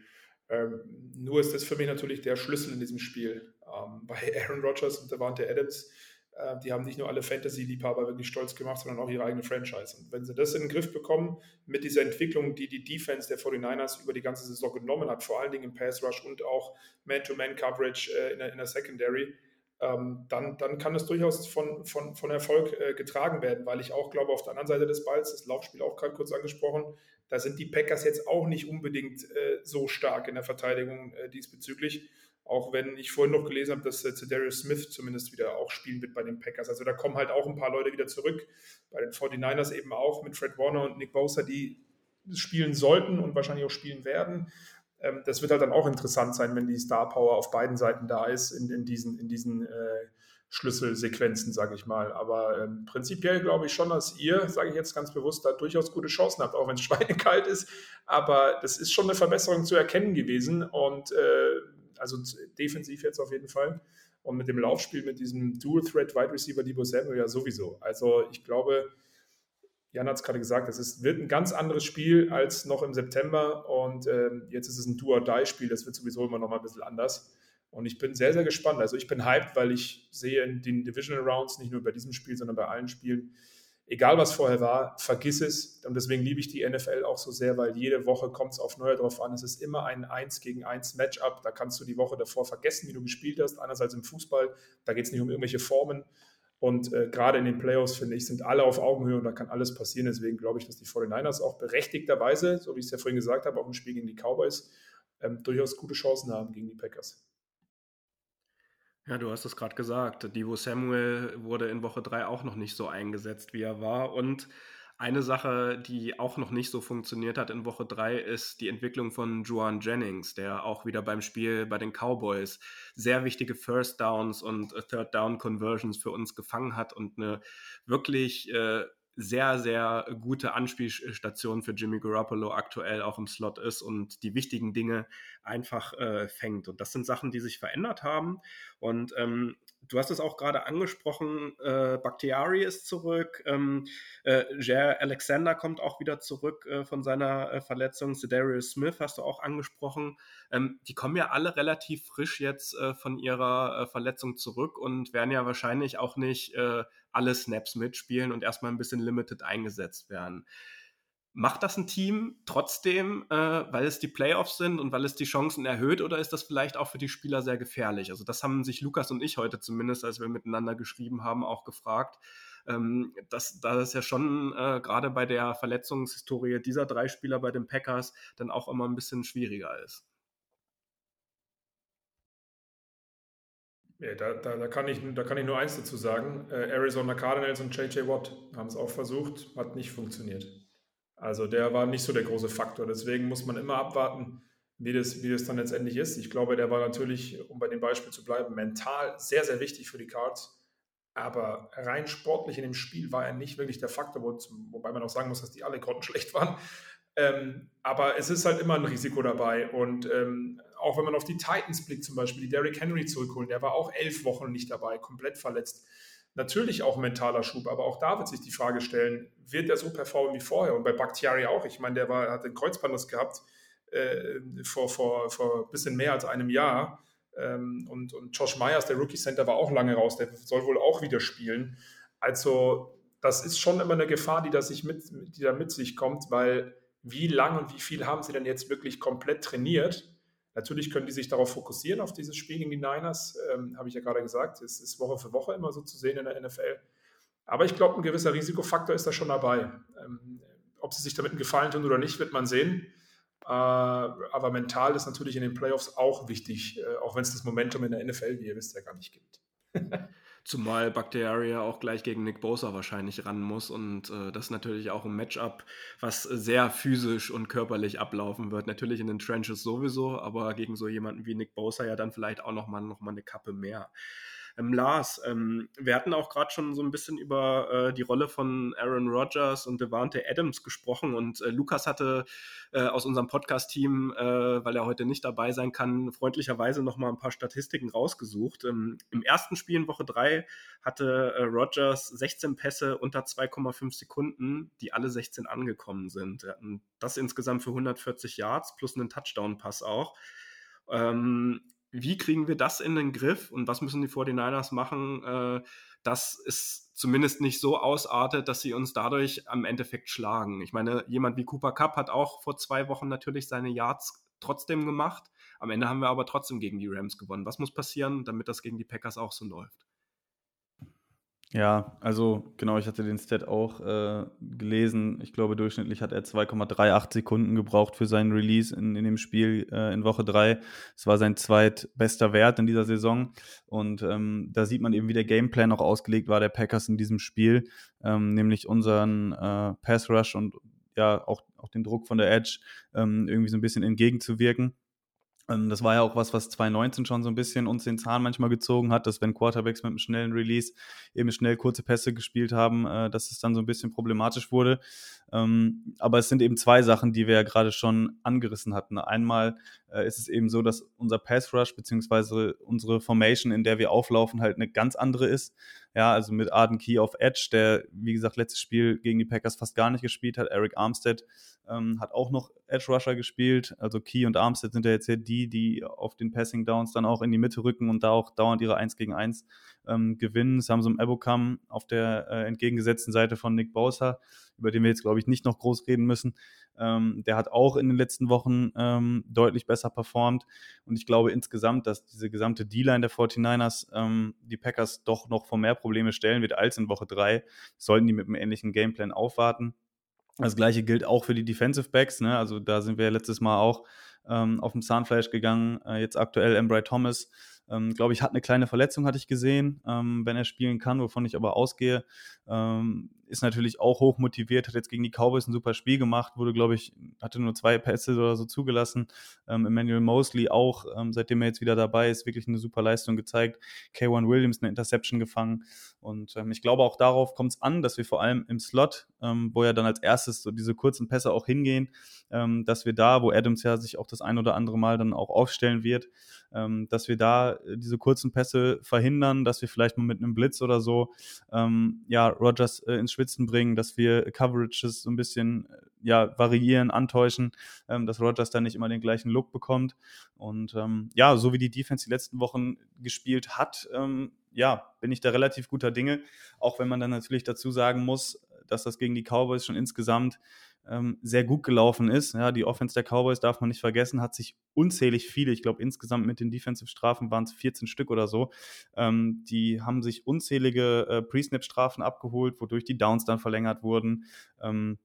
Ähm, nur ist das für mich natürlich der Schlüssel in diesem Spiel. Ähm, bei Aaron Rodgers und Devante Adams, äh, die haben nicht nur alle Fantasy-Liebhaber wirklich stolz gemacht, sondern auch ihre eigene Franchise. Und wenn sie das in den Griff bekommen, mit dieser Entwicklung, die die Defense der 49ers über die ganze Saison genommen hat, vor allen Dingen im Pass Rush und auch Man-to-Man-Coverage äh, in, in der Secondary, ähm, dann, dann kann es durchaus von, von, von Erfolg äh, getragen werden, weil ich auch glaube, auf der anderen Seite des Balls, das Laufspiel auch gerade kurz angesprochen, da sind die Packers jetzt auch nicht unbedingt äh, so stark in der Verteidigung äh, diesbezüglich. Auch wenn ich vorhin noch gelesen habe, dass äh, Smith zumindest wieder auch spielen wird bei den Packers. Also da kommen halt auch ein paar Leute wieder zurück. Bei den 49ers eben auch mit Fred Warner und Nick Bosa, die spielen sollten und wahrscheinlich auch spielen werden. Ähm, das wird halt dann auch interessant sein, wenn die Star Power auf beiden Seiten da ist in, in diesen, in diesen äh, Schlüsselsequenzen, sage ich mal. Aber ähm, prinzipiell glaube ich schon, dass ihr, sage ich jetzt ganz bewusst, da durchaus gute Chancen habt, auch wenn es schweinekalt ist. Aber das ist schon eine Verbesserung zu erkennen gewesen und äh, also defensiv jetzt auf jeden Fall. Und mit dem Laufspiel, mit diesem Dual-Threat-Wide Receiver Debo Samuel ja sowieso. Also ich glaube, Jan hat es gerade gesagt, es wird ein ganz anderes Spiel als noch im September. Und ähm, jetzt ist es ein Do-or-Die-Spiel, das wird sowieso immer noch mal ein bisschen anders. Und ich bin sehr, sehr gespannt. Also ich bin hyped, weil ich sehe in den Divisional Rounds, nicht nur bei diesem Spiel, sondern bei allen Spielen, egal was vorher war, vergiss es. Und deswegen liebe ich die NFL auch so sehr, weil jede Woche kommt es auf Neue drauf an. Es ist immer ein 1 gegen 1 Matchup. Da kannst du die Woche davor vergessen, wie du gespielt hast. Einerseits im Fußball, da geht es nicht um irgendwelche Formen. Und äh, gerade in den Playoffs, finde ich, sind alle auf Augenhöhe und da kann alles passieren. Deswegen glaube ich, dass die 49ers auch berechtigterweise, so wie ich es ja vorhin gesagt habe, auch im Spiel gegen die Cowboys, ähm, durchaus gute Chancen haben gegen die Packers. Ja, du hast es gerade gesagt. Divo Samuel wurde in Woche 3 auch noch nicht so eingesetzt, wie er war. Und eine Sache, die auch noch nicht so funktioniert hat in Woche 3, ist die Entwicklung von Juan Jennings, der auch wieder beim Spiel bei den Cowboys sehr wichtige First Downs und Third Down Conversions für uns gefangen hat und eine wirklich äh, sehr, sehr gute Anspielstation für Jimmy Garoppolo aktuell auch im Slot ist und die wichtigen Dinge einfach äh, fängt. Und das sind Sachen, die sich verändert haben. Und ähm, du hast es auch gerade angesprochen, äh, Bakhtiari ist zurück, ähm, äh, Jair Alexander kommt auch wieder zurück äh, von seiner äh, Verletzung, Cedarius Smith hast du auch angesprochen. Ähm, die kommen ja alle relativ frisch jetzt äh, von ihrer äh, Verletzung zurück und werden ja wahrscheinlich auch nicht äh, alle Snaps mitspielen und erstmal ein bisschen limited eingesetzt werden. Macht das ein Team trotzdem, äh, weil es die Playoffs sind und weil es die Chancen erhöht oder ist das vielleicht auch für die Spieler sehr gefährlich? Also das haben sich Lukas und ich heute zumindest, als wir miteinander geschrieben haben, auch gefragt. Ähm, dass, dass es ja schon äh, gerade bei der Verletzungshistorie dieser drei Spieler bei den Packers dann auch immer ein bisschen schwieriger ist. Ja, da, da, da, kann ich, da kann ich nur eins dazu sagen. Äh, Arizona Cardinals und JJ Watt haben es auch versucht, hat nicht funktioniert. Also der war nicht so der große Faktor. Deswegen muss man immer abwarten, wie das, wie das dann letztendlich ist. Ich glaube, der war natürlich, um bei dem Beispiel zu bleiben, mental sehr, sehr wichtig für die Cards. Aber rein sportlich in dem Spiel war er nicht wirklich der Faktor, wo, wobei man auch sagen muss, dass die alle Konten schlecht waren. Ähm, aber es ist halt immer ein Risiko dabei. Und ähm, auch wenn man auf die Titans blickt, zum Beispiel, die Derrick Henry zurückholen, der war auch elf Wochen nicht dabei, komplett verletzt natürlich auch mentaler Schub, aber auch da wird sich die Frage stellen, wird er so performen wie vorher? Und bei Bakhtiari auch. Ich meine, der war, hat einen Kreuzbandriss gehabt äh, vor, vor, vor ein bisschen mehr als einem Jahr. Ähm, und, und Josh Myers, der Rookie Center, war auch lange raus. Der soll wohl auch wieder spielen. Also, das ist schon immer eine Gefahr, die da, sich mit, die da mit sich kommt, weil wie lang und wie viel haben sie denn jetzt wirklich komplett trainiert? Natürlich können die sich darauf fokussieren, auf dieses Spiel gegen die Niners, ähm, habe ich ja gerade gesagt. Es ist Woche für Woche immer so zu sehen in der NFL. Aber ich glaube, ein gewisser Risikofaktor ist da schon dabei. Ähm, ob sie sich damit einen Gefallen tun oder nicht, wird man sehen. Äh, aber mental ist natürlich in den Playoffs auch wichtig, äh, auch wenn es das Momentum in der NFL, wie ihr wisst, ja gar nicht gibt. Zumal Bacteria auch gleich gegen Nick Bosa wahrscheinlich ran muss und äh, das natürlich auch ein Matchup, was sehr physisch und körperlich ablaufen wird. Natürlich in den Trenches sowieso, aber gegen so jemanden wie Nick Bosa ja dann vielleicht auch nochmal noch mal eine Kappe mehr. Ähm, Lars, ähm, wir hatten auch gerade schon so ein bisschen über äh, die Rolle von Aaron Rodgers und Devante Adams gesprochen und äh, Lukas hatte äh, aus unserem Podcast-Team, äh, weil er heute nicht dabei sein kann, freundlicherweise nochmal ein paar Statistiken rausgesucht. Ähm, Im ersten Spiel in Woche 3 hatte äh, Rodgers 16 Pässe unter 2,5 Sekunden, die alle 16 angekommen sind. Das insgesamt für 140 Yards plus einen Touchdown-Pass auch. Ähm, wie kriegen wir das in den Griff und was müssen die 49ers machen, äh, dass es zumindest nicht so ausartet, dass sie uns dadurch am Endeffekt schlagen. Ich meine, jemand wie Cooper Cup hat auch vor zwei Wochen natürlich seine Yards trotzdem gemacht. Am Ende haben wir aber trotzdem gegen die Rams gewonnen. Was muss passieren, damit das gegen die Packers auch so läuft? Ja, also genau, ich hatte den Stat auch äh, gelesen. Ich glaube, durchschnittlich hat er 2,38 Sekunden gebraucht für seinen Release in, in dem Spiel äh, in Woche 3. Es war sein zweitbester Wert in dieser Saison. Und ähm, da sieht man eben, wie der Gameplan auch ausgelegt war, der Packers in diesem Spiel, ähm, nämlich unseren äh, Pass Rush und ja auch, auch den Druck von der Edge ähm, irgendwie so ein bisschen entgegenzuwirken. Ähm, das war ja auch was, was 2019 schon so ein bisschen uns den Zahn manchmal gezogen hat, dass wenn Quarterbacks mit einem schnellen Release eben schnell kurze Pässe gespielt haben, äh, dass es dann so ein bisschen problematisch wurde. Ähm, aber es sind eben zwei Sachen, die wir ja gerade schon angerissen hatten. Einmal äh, ist es eben so, dass unser Pass Rush beziehungsweise unsere Formation, in der wir auflaufen, halt eine ganz andere ist. Ja, also mit Arden Key auf Edge, der, wie gesagt, letztes Spiel gegen die Packers fast gar nicht gespielt hat. Eric Armstead ähm, hat auch noch Edge Rusher gespielt. Also Key und Armstead sind ja jetzt ja die, die auf den Passing Downs dann auch in die Mitte rücken und da auch dauernd ihre 1 gegen 1 ähm, gewinnen. Samsung Ebokam auf der äh, entgegengesetzten Seite von Nick Bosa, über den wir jetzt, glaube ich, nicht noch groß reden müssen. Ähm, der hat auch in den letzten Wochen ähm, deutlich besser performt. Und ich glaube insgesamt, dass diese gesamte D-Line der 49ers ähm, die Packers doch noch vor mehr Probleme stellen wird als in Woche 3. Sollten die mit einem ähnlichen Gameplan aufwarten. Das gleiche gilt auch für die Defensive Backs. Ne? Also da sind wir ja letztes Mal auch ähm, auf dem Zahnfleisch gegangen. Äh, jetzt aktuell Embry Thomas ähm, Glaube ich, hat eine kleine Verletzung, hatte ich gesehen, ähm, wenn er spielen kann, wovon ich aber ausgehe. Ähm, ist natürlich auch hoch motiviert, hat jetzt gegen die Cowboys ein super Spiel gemacht, wurde, glaube ich, hatte nur zwei Pässe oder so zugelassen. Ähm, Emmanuel Mosley auch, ähm, seitdem er jetzt wieder dabei ist, wirklich eine super Leistung gezeigt. K1 Williams eine Interception gefangen. Und ähm, ich glaube, auch darauf kommt es an, dass wir vor allem im Slot, wo ja dann als erstes so diese kurzen Pässe auch hingehen, dass wir da, wo Adams ja sich auch das ein oder andere Mal dann auch aufstellen wird, dass wir da äh, diese kurzen Pässe verhindern, dass wir vielleicht mal mit einem Blitz oder so ja, Rogers äh, ins Schwitzen bringen, dass wir Coverages so ein bisschen äh, ja, variieren, antäuschen, ähm, dass Rogers dann nicht immer den gleichen Look bekommt. Und ähm, ja, so wie die Defense die letzten Wochen gespielt hat, ähm, ja, bin ich da relativ guter Dinge. Auch wenn man dann natürlich dazu sagen muss, dass das gegen die Cowboys schon insgesamt ähm, sehr gut gelaufen ist. Ja, die Offense der Cowboys darf man nicht vergessen, hat sich unzählig viele, ich glaube insgesamt mit den Defensive-Strafen waren es 14 Stück oder so, ähm, die haben sich unzählige äh, Pre-Snap-Strafen abgeholt, wodurch die Downs dann verlängert wurden. Ähm,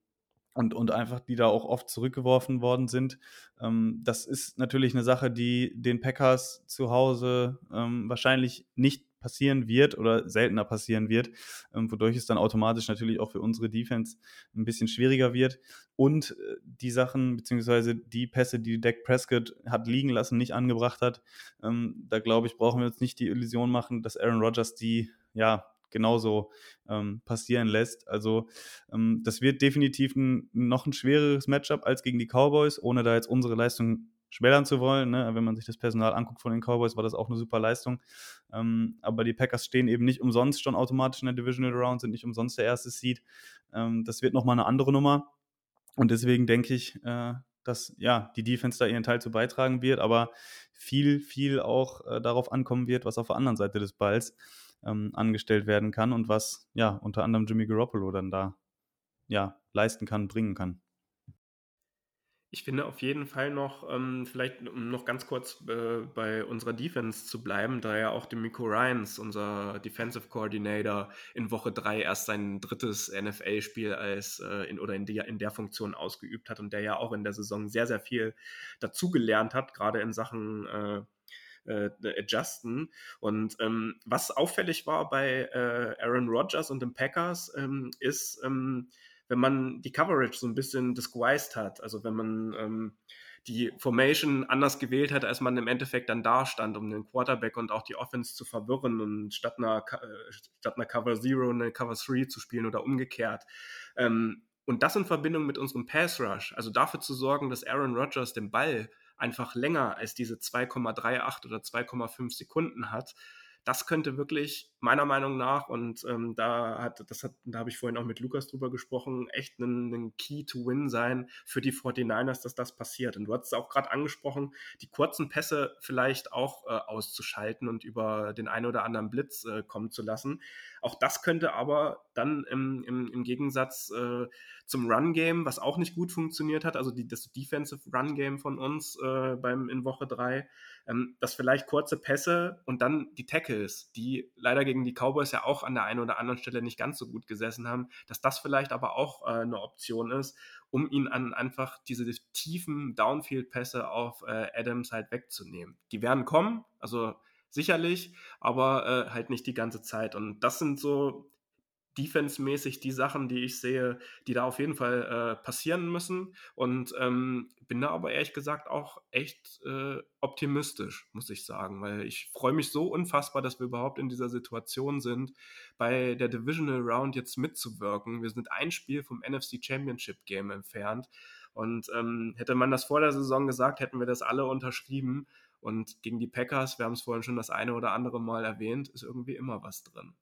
und, und einfach die da auch oft zurückgeworfen worden sind. Ähm, das ist natürlich eine Sache, die den Packers zu Hause ähm, wahrscheinlich nicht passieren wird oder seltener passieren wird, ähm, wodurch es dann automatisch natürlich auch für unsere Defense ein bisschen schwieriger wird. Und äh, die Sachen, beziehungsweise die Pässe, die Dak Prescott hat liegen lassen, nicht angebracht hat, ähm, da glaube ich, brauchen wir uns nicht die Illusion machen, dass Aaron Rodgers die ja genauso ähm, passieren lässt. Also ähm, das wird definitiv ein, noch ein schwereres Matchup als gegen die Cowboys, ohne da jetzt unsere Leistung schmälern zu wollen. Ne? Wenn man sich das Personal anguckt von den Cowboys, war das auch eine super Leistung. Ähm, aber die Packers stehen eben nicht umsonst schon automatisch in der Divisional Round, sind nicht umsonst der erste Seed. Ähm, das wird nochmal eine andere Nummer. Und deswegen denke ich, äh, dass ja die Defense da ihren Teil zu beitragen wird, aber viel, viel auch äh, darauf ankommen wird, was auf der anderen Seite des Balls ähm, angestellt werden kann und was ja unter anderem Jimmy Garoppolo dann da ja leisten kann, bringen kann. Ich finde auf jeden Fall noch, ähm, vielleicht um noch ganz kurz äh, bei unserer Defense zu bleiben, da ja auch Demico Ryans, unser Defensive Coordinator, in Woche 3 erst sein drittes NFL-Spiel als äh, in, oder in der, in der Funktion ausgeübt hat und der ja auch in der Saison sehr, sehr viel dazugelernt hat, gerade in Sachen äh, äh, adjusten. Und ähm, was auffällig war bei äh, Aaron Rodgers und den Packers, ähm, ist, ähm, wenn man die Coverage so ein bisschen disguised hat, also wenn man ähm, die Formation anders gewählt hat, als man im Endeffekt dann da stand, um den Quarterback und auch die Offense zu verwirren und statt einer, äh, statt einer Cover Zero eine Cover Three zu spielen oder umgekehrt. Ähm, und das in Verbindung mit unserem Pass Rush, also dafür zu sorgen, dass Aaron Rodgers den Ball einfach länger als diese 2,38 oder 2,5 Sekunden hat, das könnte wirklich meiner Meinung nach, und ähm, da hat, das hat, da habe ich vorhin auch mit Lukas drüber gesprochen, echt ein, ein Key to Win sein für die 49ers, dass das passiert. Und du hast es auch gerade angesprochen, die kurzen Pässe vielleicht auch äh, auszuschalten und über den einen oder anderen Blitz äh, kommen zu lassen. Auch das könnte aber dann im, im, im Gegensatz äh, zum Run-Game, was auch nicht gut funktioniert hat, also die, das Defensive Run-Game von uns äh, beim, in Woche 3, ähm, dass vielleicht kurze Pässe und dann die Tackles, die leider gegen die Cowboys ja auch an der einen oder anderen Stelle nicht ganz so gut gesessen haben, dass das vielleicht aber auch äh, eine Option ist, um ihn an einfach diese tiefen Downfield-Pässe auf äh, Adams halt wegzunehmen. Die werden kommen, also sicherlich, aber äh, halt nicht die ganze Zeit. Und das sind so defense-mäßig die Sachen, die ich sehe, die da auf jeden Fall äh, passieren müssen. Und ähm, bin da aber ehrlich gesagt auch echt äh, optimistisch, muss ich sagen, weil ich freue mich so unfassbar, dass wir überhaupt in dieser Situation sind, bei der Divisional Round jetzt mitzuwirken. Wir sind ein Spiel vom NFC Championship Game entfernt. Und ähm, hätte man das vor der Saison gesagt, hätten wir das alle unterschrieben. Und gegen die Packers, wir haben es vorhin schon das eine oder andere Mal erwähnt, ist irgendwie immer was drin.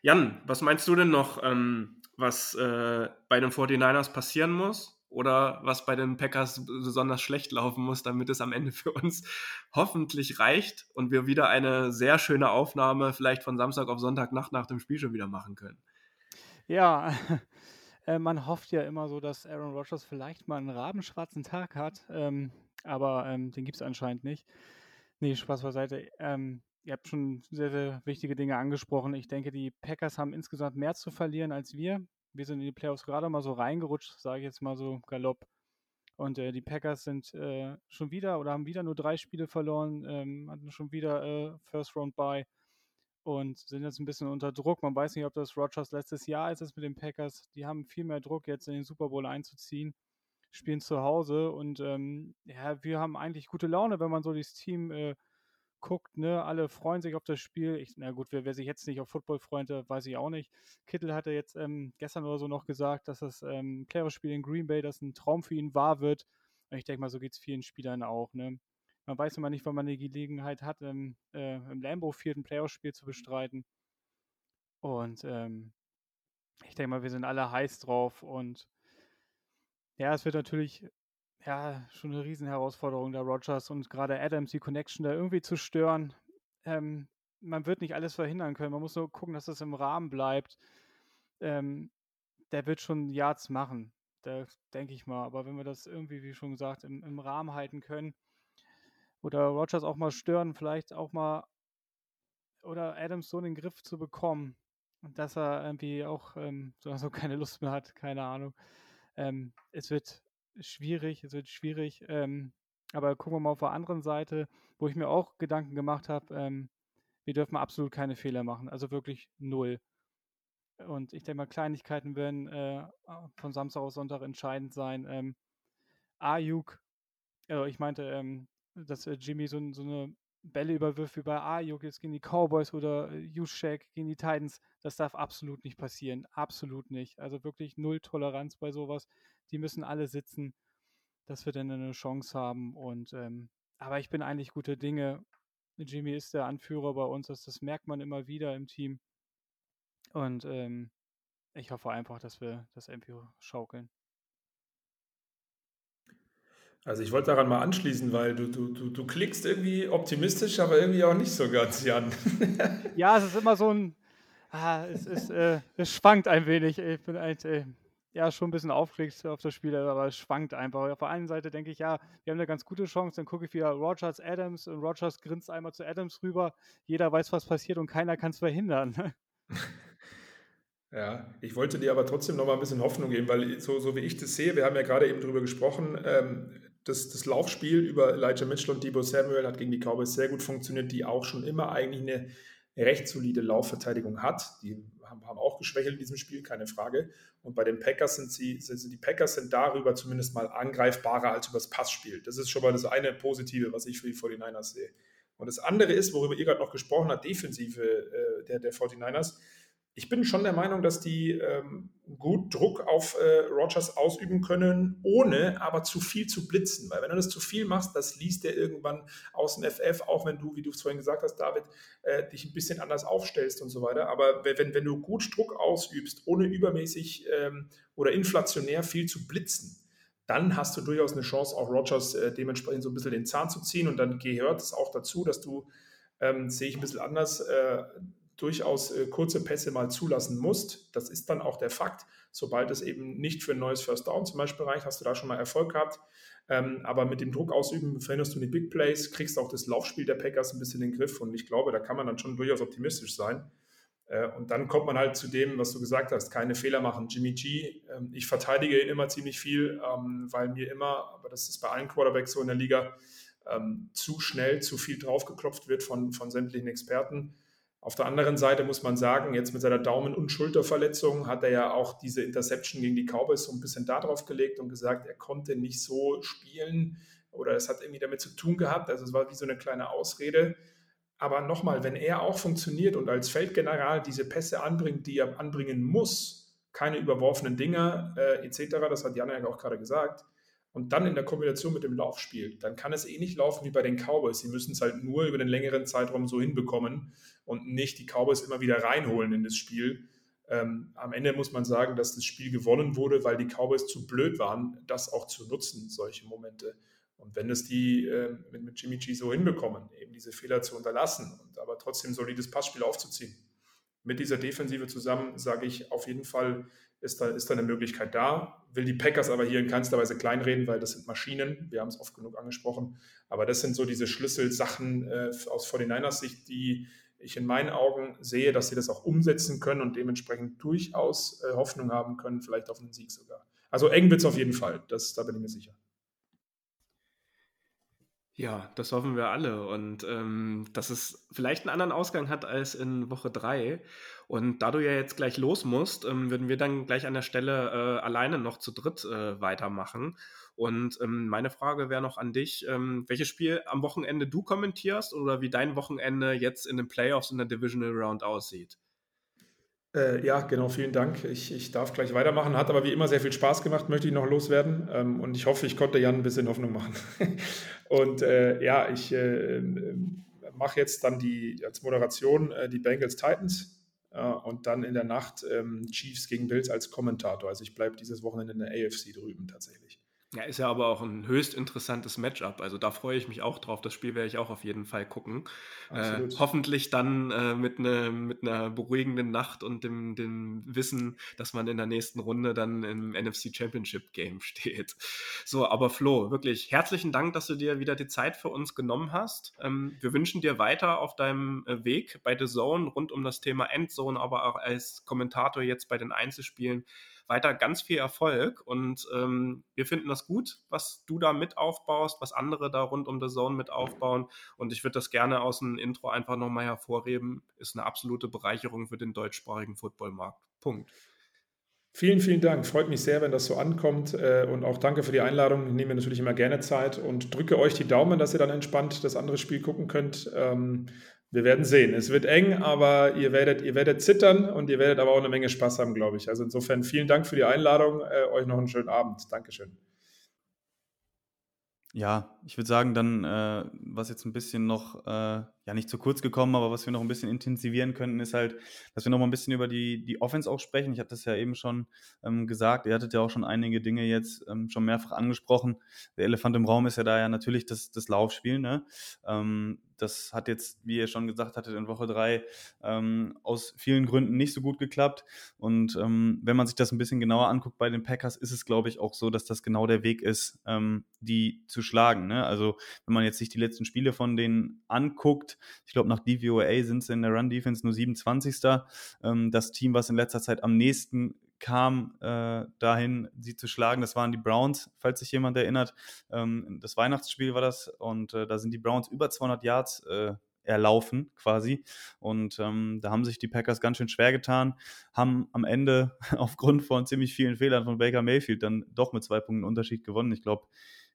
Jan, was meinst du denn noch, ähm, was äh, bei den 49ers passieren muss? Oder was bei den Packers besonders schlecht laufen muss, damit es am Ende für uns hoffentlich reicht und wir wieder eine sehr schöne Aufnahme vielleicht von Samstag auf Sonntag Nacht nach dem Spiel schon wieder machen können? Ja, äh, man hofft ja immer so, dass Aaron Rodgers vielleicht mal einen rabenschwarzen Tag hat, ähm, aber ähm, den gibt es anscheinend nicht. Nee, Spaß beiseite. Ähm, ihr habt schon sehr, sehr wichtige Dinge angesprochen. Ich denke, die Packers haben insgesamt mehr zu verlieren als wir. Wir sind in die Playoffs gerade mal so reingerutscht, sage ich jetzt mal so galopp. Und äh, die Packers sind äh, schon wieder oder haben wieder nur drei Spiele verloren, ähm, hatten schon wieder äh, First Round bei und sind jetzt ein bisschen unter Druck. Man weiß nicht, ob das Rogers letztes Jahr ist es mit den Packers. Die haben viel mehr Druck, jetzt in den Super Bowl einzuziehen, spielen zu Hause und ähm, ja, wir haben eigentlich gute Laune, wenn man so das Team äh, guckt, ne, alle freuen sich auf das Spiel. Ich, na gut, wer, wer, sich jetzt nicht auf Football freut, weiß ich auch nicht. Kittel hatte jetzt ähm, gestern oder so noch gesagt, dass das ähm, Playoff-Spiel in Green Bay, das ein Traum für ihn wahr wird. Und ich denke mal, so geht es vielen Spielern auch. Ne? Man weiß immer nicht, wann man die Gelegenheit hat, im, äh, im Lambo Field ein Playoff-Spiel zu bestreiten. Und ähm, ich denke mal, wir sind alle heiß drauf und ja, es wird natürlich ja, schon eine Riesenherausforderung der Rogers und gerade Adams, die Connection da irgendwie zu stören. Ähm, man wird nicht alles verhindern können. Man muss nur gucken, dass das im Rahmen bleibt. Ähm, der wird schon Yards machen, da denke ich mal. Aber wenn wir das irgendwie, wie schon gesagt, im, im Rahmen halten können oder Rogers auch mal stören, vielleicht auch mal oder Adams so in den Griff zu bekommen dass er irgendwie auch ähm, so keine Lust mehr hat, keine Ahnung. Ähm, es wird schwierig, es wird schwierig. Ähm, aber gucken wir mal auf der anderen Seite, wo ich mir auch Gedanken gemacht habe, ähm, wir dürfen absolut keine Fehler machen, also wirklich null. Und ich denke mal, Kleinigkeiten werden äh, von Samstag auf Sonntag entscheidend sein. Ähm, Ayuk, äh, ich meinte, ähm, dass äh, Jimmy so, so, eine Bälle überwirft wie bei Ayuk jetzt gegen die Cowboys oder äh, Juszczyk gegen die Titans, das darf absolut nicht passieren. Absolut nicht. Also wirklich null Toleranz bei sowas die müssen alle sitzen, dass wir dann eine Chance haben. Und ähm, aber ich bin eigentlich gute Dinge. Jimmy ist der Anführer bei uns, das, das merkt man immer wieder im Team. Und ähm, ich hoffe einfach, dass wir das irgendwie schaukeln. Also ich wollte daran mal anschließen, weil du, du, du, du klickst irgendwie optimistisch, aber irgendwie auch nicht so ganz, Jan. ja, es ist immer so ein, ah, es, ist, äh, es schwankt ein wenig. Ich bin halt, äh, ja schon ein bisschen aufgeregt auf das Spiel, aber es schwankt einfach. Auf der einen Seite denke ich, ja, wir haben eine ganz gute Chance, dann gucke ich wieder Rogers, Adams und Rogers grinst einmal zu Adams rüber. Jeder weiß, was passiert und keiner kann es verhindern. Ja, ich wollte dir aber trotzdem noch mal ein bisschen Hoffnung geben, weil so, so wie ich das sehe, wir haben ja gerade eben darüber gesprochen, ähm, das, das Laufspiel über Elijah Mitchell und Debo Samuel hat gegen die Cowboys sehr gut funktioniert, die auch schon immer eigentlich eine recht solide Laufverteidigung hat. Die haben, haben auch geschwächelt in diesem Spiel, keine Frage. Und bei den Packers sind sie, sind die Packers sind darüber zumindest mal angreifbarer als über das Passspiel. Das ist schon mal das eine Positive, was ich für die 49ers sehe. Und das andere ist, worüber ihr gerade noch gesprochen habt, Defensive äh, der, der 49ers ich bin schon der Meinung, dass die ähm, gut Druck auf äh, Rogers ausüben können, ohne aber zu viel zu blitzen. Weil wenn du das zu viel machst, das liest er irgendwann aus dem FF, auch wenn du, wie du es vorhin gesagt hast, David, äh, dich ein bisschen anders aufstellst und so weiter. Aber wenn, wenn du gut Druck ausübst, ohne übermäßig ähm, oder inflationär viel zu blitzen, dann hast du durchaus eine Chance, auch Rogers äh, dementsprechend so ein bisschen den Zahn zu ziehen. Und dann gehört es auch dazu, dass du, ähm, sehe ich ein bisschen anders, äh, durchaus äh, kurze Pässe mal zulassen musst. Das ist dann auch der Fakt. Sobald es eben nicht für ein neues First Down zum Beispiel reicht, hast du da schon mal Erfolg gehabt. Ähm, aber mit dem Druck ausüben verhinderst du die Big Plays, kriegst auch das Laufspiel der Packers ein bisschen in den Griff. Und ich glaube, da kann man dann schon durchaus optimistisch sein. Äh, und dann kommt man halt zu dem, was du gesagt hast, keine Fehler machen. Jimmy G, ähm, ich verteidige ihn immer ziemlich viel, ähm, weil mir immer, aber das ist bei allen Quarterbacks so in der Liga, ähm, zu schnell, zu viel draufgeklopft wird von, von sämtlichen Experten. Auf der anderen Seite muss man sagen, jetzt mit seiner Daumen- und Schulterverletzung hat er ja auch diese Interception gegen die Cowboys so ein bisschen darauf gelegt und gesagt, er konnte nicht so spielen oder es hat irgendwie damit zu tun gehabt. Also es war wie so eine kleine Ausrede. Aber nochmal, wenn er auch funktioniert und als Feldgeneral diese Pässe anbringt, die er anbringen muss, keine überworfenen Dinger äh, etc., das hat Jan ja auch gerade gesagt, und dann in der Kombination mit dem Laufspiel, dann kann es eh nicht laufen wie bei den Cowboys. Sie müssen es halt nur über den längeren Zeitraum so hinbekommen und nicht die Cowboys immer wieder reinholen in das Spiel. Ähm, am Ende muss man sagen, dass das Spiel gewonnen wurde, weil die Cowboys zu blöd waren, das auch zu nutzen, solche Momente. Und wenn es die äh, mit, mit Jimmy G so hinbekommen, eben diese Fehler zu unterlassen und aber trotzdem solides Passspiel aufzuziehen, mit dieser Defensive zusammen, sage ich auf jeden Fall, ist da, ist da eine Möglichkeit da. Will die Packers aber hier in keinster Weise kleinreden, weil das sind Maschinen. Wir haben es oft genug angesprochen. Aber das sind so diese Schlüsselsachen äh, aus 49ers Sicht, die ich in meinen Augen sehe, dass sie das auch umsetzen können und dementsprechend durchaus äh, Hoffnung haben können, vielleicht auf einen Sieg sogar. Also eng wird es auf jeden Fall, das, da bin ich mir sicher. Ja, das hoffen wir alle. Und ähm, dass es vielleicht einen anderen Ausgang hat als in Woche 3. Und da du ja jetzt gleich los musst, ähm, würden wir dann gleich an der Stelle äh, alleine noch zu dritt äh, weitermachen. Und ähm, meine Frage wäre noch an dich, ähm, welches Spiel am Wochenende du kommentierst oder wie dein Wochenende jetzt in den Playoffs in der Divisional Round aussieht. Äh, ja, genau, vielen Dank. Ich, ich darf gleich weitermachen. Hat aber wie immer sehr viel Spaß gemacht, möchte ich noch loswerden. Ähm, und ich hoffe, ich konnte Jan ein bisschen Hoffnung machen. und äh, ja, ich äh, mache jetzt dann die als Moderation äh, die Bengals Titans äh, und dann in der Nacht ähm, Chiefs gegen Bills als Kommentator. Also ich bleibe dieses Wochenende in der AFC drüben tatsächlich. Ja, ist ja aber auch ein höchst interessantes Matchup. Also da freue ich mich auch drauf. Das Spiel werde ich auch auf jeden Fall gucken. Äh, hoffentlich dann äh, mit, ne, mit einer beruhigenden Nacht und dem, dem Wissen, dass man in der nächsten Runde dann im NFC Championship Game steht. So, aber Flo, wirklich herzlichen Dank, dass du dir wieder die Zeit für uns genommen hast. Ähm, wir wünschen dir weiter auf deinem äh, Weg bei The Zone rund um das Thema Endzone, aber auch als Kommentator jetzt bei den Einzelspielen weiter ganz viel Erfolg und ähm, wir finden das gut, was du da mit aufbaust, was andere da rund um The Zone mit aufbauen und ich würde das gerne aus dem Intro einfach nochmal hervorheben, ist eine absolute Bereicherung für den deutschsprachigen Footballmarkt. Punkt. Vielen, vielen Dank. Freut mich sehr, wenn das so ankommt. Äh, und auch danke für die Einladung. Ich nehme natürlich immer gerne Zeit und drücke euch die Daumen, dass ihr dann entspannt das andere Spiel gucken könnt. Wir werden sehen. Es wird eng, aber ihr werdet, ihr werdet zittern und ihr werdet aber auch eine Menge Spaß haben, glaube ich. Also insofern vielen Dank für die Einladung. Äh, euch noch einen schönen Abend. Dankeschön. Ja, ich würde sagen, dann, äh, was jetzt ein bisschen noch, äh, ja nicht zu kurz gekommen, aber was wir noch ein bisschen intensivieren könnten, ist halt, dass wir noch mal ein bisschen über die, die Offense auch sprechen. Ich habe das ja eben schon ähm, gesagt. Ihr hattet ja auch schon einige Dinge jetzt ähm, schon mehrfach angesprochen. Der Elefant im Raum ist ja da ja natürlich das, das Laufspiel. Ne? Ähm, das hat jetzt, wie ihr schon gesagt hattet, in Woche drei ähm, aus vielen Gründen nicht so gut geklappt. Und ähm, wenn man sich das ein bisschen genauer anguckt bei den Packers, ist es, glaube ich, auch so, dass das genau der Weg ist, ähm, die zu schlagen. Ne? Also wenn man jetzt sich die letzten Spiele von denen anguckt, ich glaube, nach DVOA sind sie in der Run-Defense nur 27. Ähm, das Team, was in letzter Zeit am nächsten kam äh, dahin, sie zu schlagen. Das waren die Browns, falls sich jemand erinnert. Ähm, das Weihnachtsspiel war das und äh, da sind die Browns über 200 Yards äh, erlaufen quasi. Und ähm, da haben sich die Packers ganz schön schwer getan, haben am Ende aufgrund von ziemlich vielen Fehlern von Baker Mayfield dann doch mit zwei Punkten Unterschied gewonnen. Ich glaube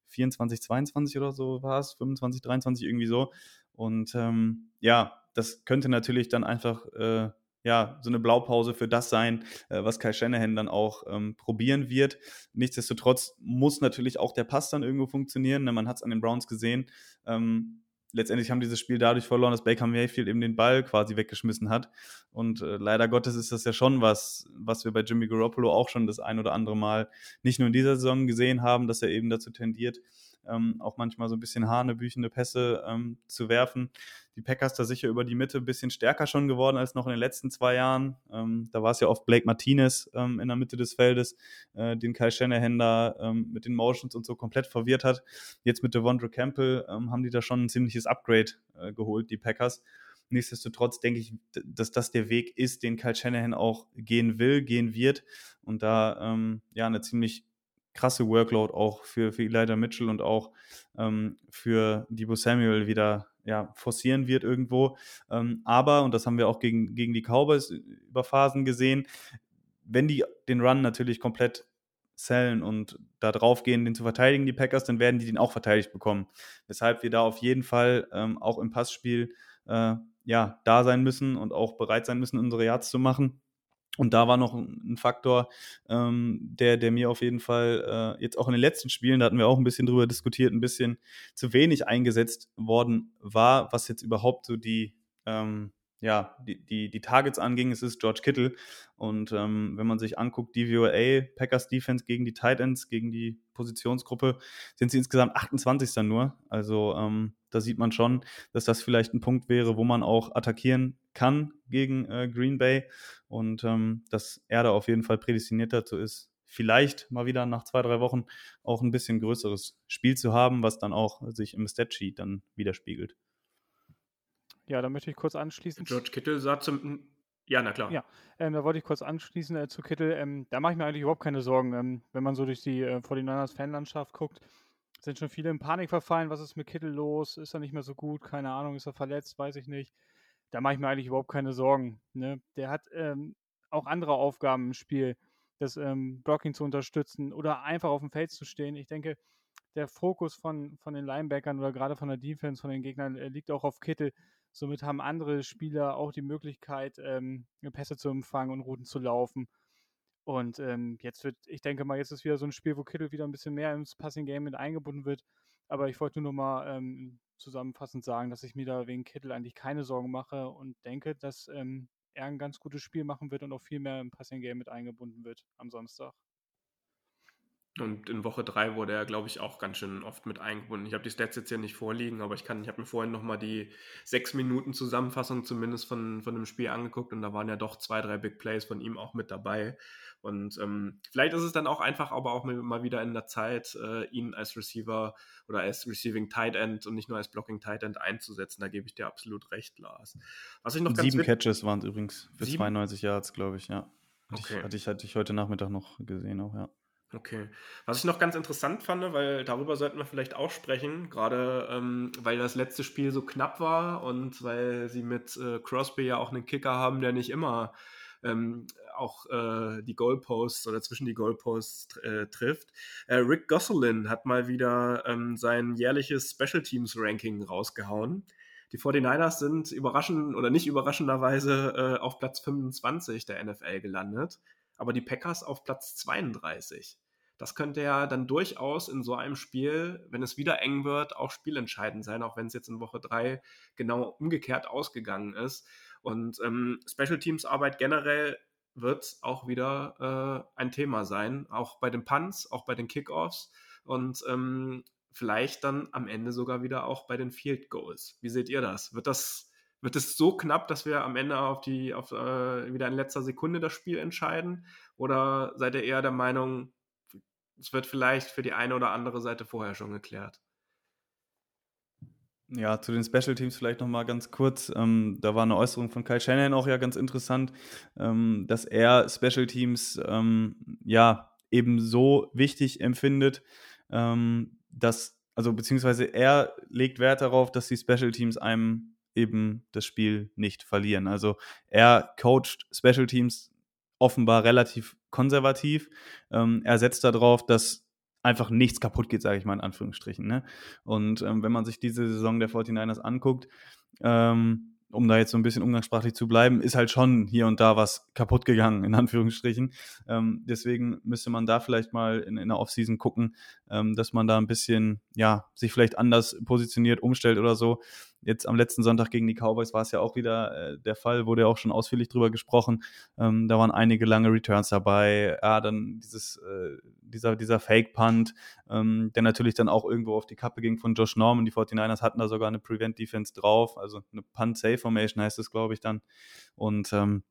24, 22 oder so war es, 25, 23 irgendwie so. Und ähm, ja, das könnte natürlich dann einfach äh, ja, so eine Blaupause für das sein, äh, was Kai Shanahan dann auch ähm, probieren wird. Nichtsdestotrotz muss natürlich auch der Pass dann irgendwo funktionieren. Ne? Man hat es an den Browns gesehen. Ähm, letztendlich haben dieses Spiel dadurch verloren, dass Baker Mayfield eben den Ball quasi weggeschmissen hat. Und äh, leider Gottes ist das ja schon was, was wir bei Jimmy Garoppolo auch schon das ein oder andere Mal nicht nur in dieser Saison gesehen haben, dass er eben dazu tendiert, ähm, auch manchmal so ein bisschen hanebüchende Pässe ähm, zu werfen. Die Packers da sicher über die Mitte ein bisschen stärker schon geworden als noch in den letzten zwei Jahren. Ähm, da war es ja oft Blake Martinez ähm, in der Mitte des Feldes, äh, den Kyle Shanahan da ähm, mit den Motions und so komplett verwirrt hat. Jetzt mit Devondre Campbell ähm, haben die da schon ein ziemliches Upgrade äh, geholt, die Packers. Nichtsdestotrotz denke ich, dass das der Weg ist, den Kyle Shanahan auch gehen will, gehen wird und da ähm, ja eine ziemlich krasse Workload auch für, für Elijah Mitchell und auch ähm, für Debo Samuel wieder ja, forcieren wird irgendwo. Ähm, aber, und das haben wir auch gegen, gegen die Cowboys über Phasen gesehen, wenn die den Run natürlich komplett zählen und da drauf gehen, den zu verteidigen, die Packers, dann werden die den auch verteidigt bekommen. Weshalb wir da auf jeden Fall ähm, auch im Passspiel äh, ja, da sein müssen und auch bereit sein müssen, unsere Yards zu machen. Und da war noch ein Faktor, ähm, der, der mir auf jeden Fall äh, jetzt auch in den letzten Spielen, da hatten wir auch ein bisschen drüber diskutiert, ein bisschen zu wenig eingesetzt worden war, was jetzt überhaupt so die, ähm, ja, die, die, die Targets anging, es ist George Kittle. Und ähm, wenn man sich anguckt, DVOA, Packers Defense gegen die Tight Ends, gegen die Positionsgruppe, sind sie insgesamt 28. nur. Also ähm, da sieht man schon, dass das vielleicht ein Punkt wäre, wo man auch attackieren kann gegen äh, Green Bay. Und ähm, dass er da auf jeden Fall prädestiniert dazu ist, vielleicht mal wieder nach zwei, drei Wochen auch ein bisschen größeres Spiel zu haben, was dann auch sich im Statsheet dann widerspiegelt. Ja, da möchte ich kurz anschließen. George Kittle sagt zum. Ja, na klar. Ja, ähm, da wollte ich kurz anschließen äh, zu Kittle. Ähm, da mache ich mir eigentlich überhaupt keine Sorgen. Ähm, wenn man so durch die äh, 49ers Fanlandschaft guckt, sind schon viele in Panik verfallen. Was ist mit Kittle los? Ist er nicht mehr so gut? Keine Ahnung, ist er verletzt? Weiß ich nicht. Da mache ich mir eigentlich überhaupt keine Sorgen. Ne? Der hat ähm, auch andere Aufgaben im Spiel, das ähm, Blocking zu unterstützen oder einfach auf dem Feld zu stehen. Ich denke, der Fokus von, von den Linebackern oder gerade von der Defense, von den Gegnern, äh, liegt auch auf Kittel. Somit haben andere Spieler auch die Möglichkeit, ähm, Pässe zu empfangen und Routen zu laufen. Und ähm, jetzt wird, ich denke mal, jetzt ist wieder so ein Spiel, wo Kittel wieder ein bisschen mehr ins Passing Game mit eingebunden wird. Aber ich wollte nur mal ähm, zusammenfassend sagen, dass ich mir da wegen Kittel eigentlich keine Sorgen mache und denke, dass ähm, er ein ganz gutes Spiel machen wird und auch viel mehr im Passing Game mit eingebunden wird am Samstag. Und in Woche 3 wurde er, glaube ich, auch ganz schön oft mit eingebunden. Ich habe die Stats jetzt hier nicht vorliegen, aber ich kann, ich habe mir vorhin nochmal die sechs Minuten Zusammenfassung zumindest von, von dem Spiel angeguckt und da waren ja doch zwei, drei Big Plays von ihm auch mit dabei. Und ähm, vielleicht ist es dann auch einfach, aber auch mal wieder in der Zeit, äh, ihn als Receiver oder als Receiving Tight End und nicht nur als Blocking Tight End einzusetzen. Da gebe ich dir absolut recht, Lars. Was ich noch Sieben Catches waren es übrigens für Sieben? 92 Yards, glaube ich, ja. Hatte, okay. ich, hatte, ich, hatte ich heute Nachmittag noch gesehen auch, ja. Okay. Was ich noch ganz interessant fand, weil darüber sollten wir vielleicht auch sprechen, gerade ähm, weil das letzte Spiel so knapp war und weil sie mit äh, Crosby ja auch einen Kicker haben, der nicht immer ähm, auch äh, die Goalposts oder zwischen die Goalposts äh, trifft. Äh, Rick Gosselin hat mal wieder ähm, sein jährliches Special Teams Ranking rausgehauen. Die 49ers sind überraschend oder nicht überraschenderweise äh, auf Platz 25 der NFL gelandet aber die Packers auf Platz 32. Das könnte ja dann durchaus in so einem Spiel, wenn es wieder eng wird, auch spielentscheidend sein, auch wenn es jetzt in Woche 3 genau umgekehrt ausgegangen ist. Und ähm, Special Teams Arbeit generell wird auch wieder äh, ein Thema sein, auch bei den Punts, auch bei den Kickoffs und ähm, vielleicht dann am Ende sogar wieder auch bei den Field Goals. Wie seht ihr das? Wird das wird es so knapp, dass wir am Ende auf die, auf, äh, wieder in letzter Sekunde das Spiel entscheiden? Oder seid ihr eher der Meinung, es wird vielleicht für die eine oder andere Seite vorher schon geklärt? Ja, zu den Special Teams vielleicht nochmal ganz kurz. Ähm, da war eine Äußerung von Kyle Shannon auch ja ganz interessant, ähm, dass er Special Teams ähm, ja eben so wichtig empfindet, ähm, dass, also beziehungsweise er legt Wert darauf, dass die Special Teams einem eben das Spiel nicht verlieren. Also er coacht Special Teams offenbar relativ konservativ. Ähm, er setzt darauf, dass einfach nichts kaputt geht, sage ich mal in Anführungsstrichen. Ne? Und ähm, wenn man sich diese Saison der 49ers anguckt, ähm, um da jetzt so ein bisschen umgangssprachlich zu bleiben, ist halt schon hier und da was kaputt gegangen, in Anführungsstrichen. Ähm, deswegen müsste man da vielleicht mal in, in der Offseason gucken, ähm, dass man da ein bisschen, ja, sich vielleicht anders positioniert, umstellt oder so. Jetzt am letzten Sonntag gegen die Cowboys war es ja auch wieder äh, der Fall, wurde ja auch schon ausführlich drüber gesprochen. Ähm, da waren einige lange Returns dabei. Ja, dann dieses, äh, dieser, dieser Fake-Punt, ähm, der natürlich dann auch irgendwo auf die Kappe ging von Josh Norman. Die 49ers hatten da sogar eine Prevent-Defense drauf, also eine Punt-Safe-Formation heißt es, glaube ich, dann. Und ähm,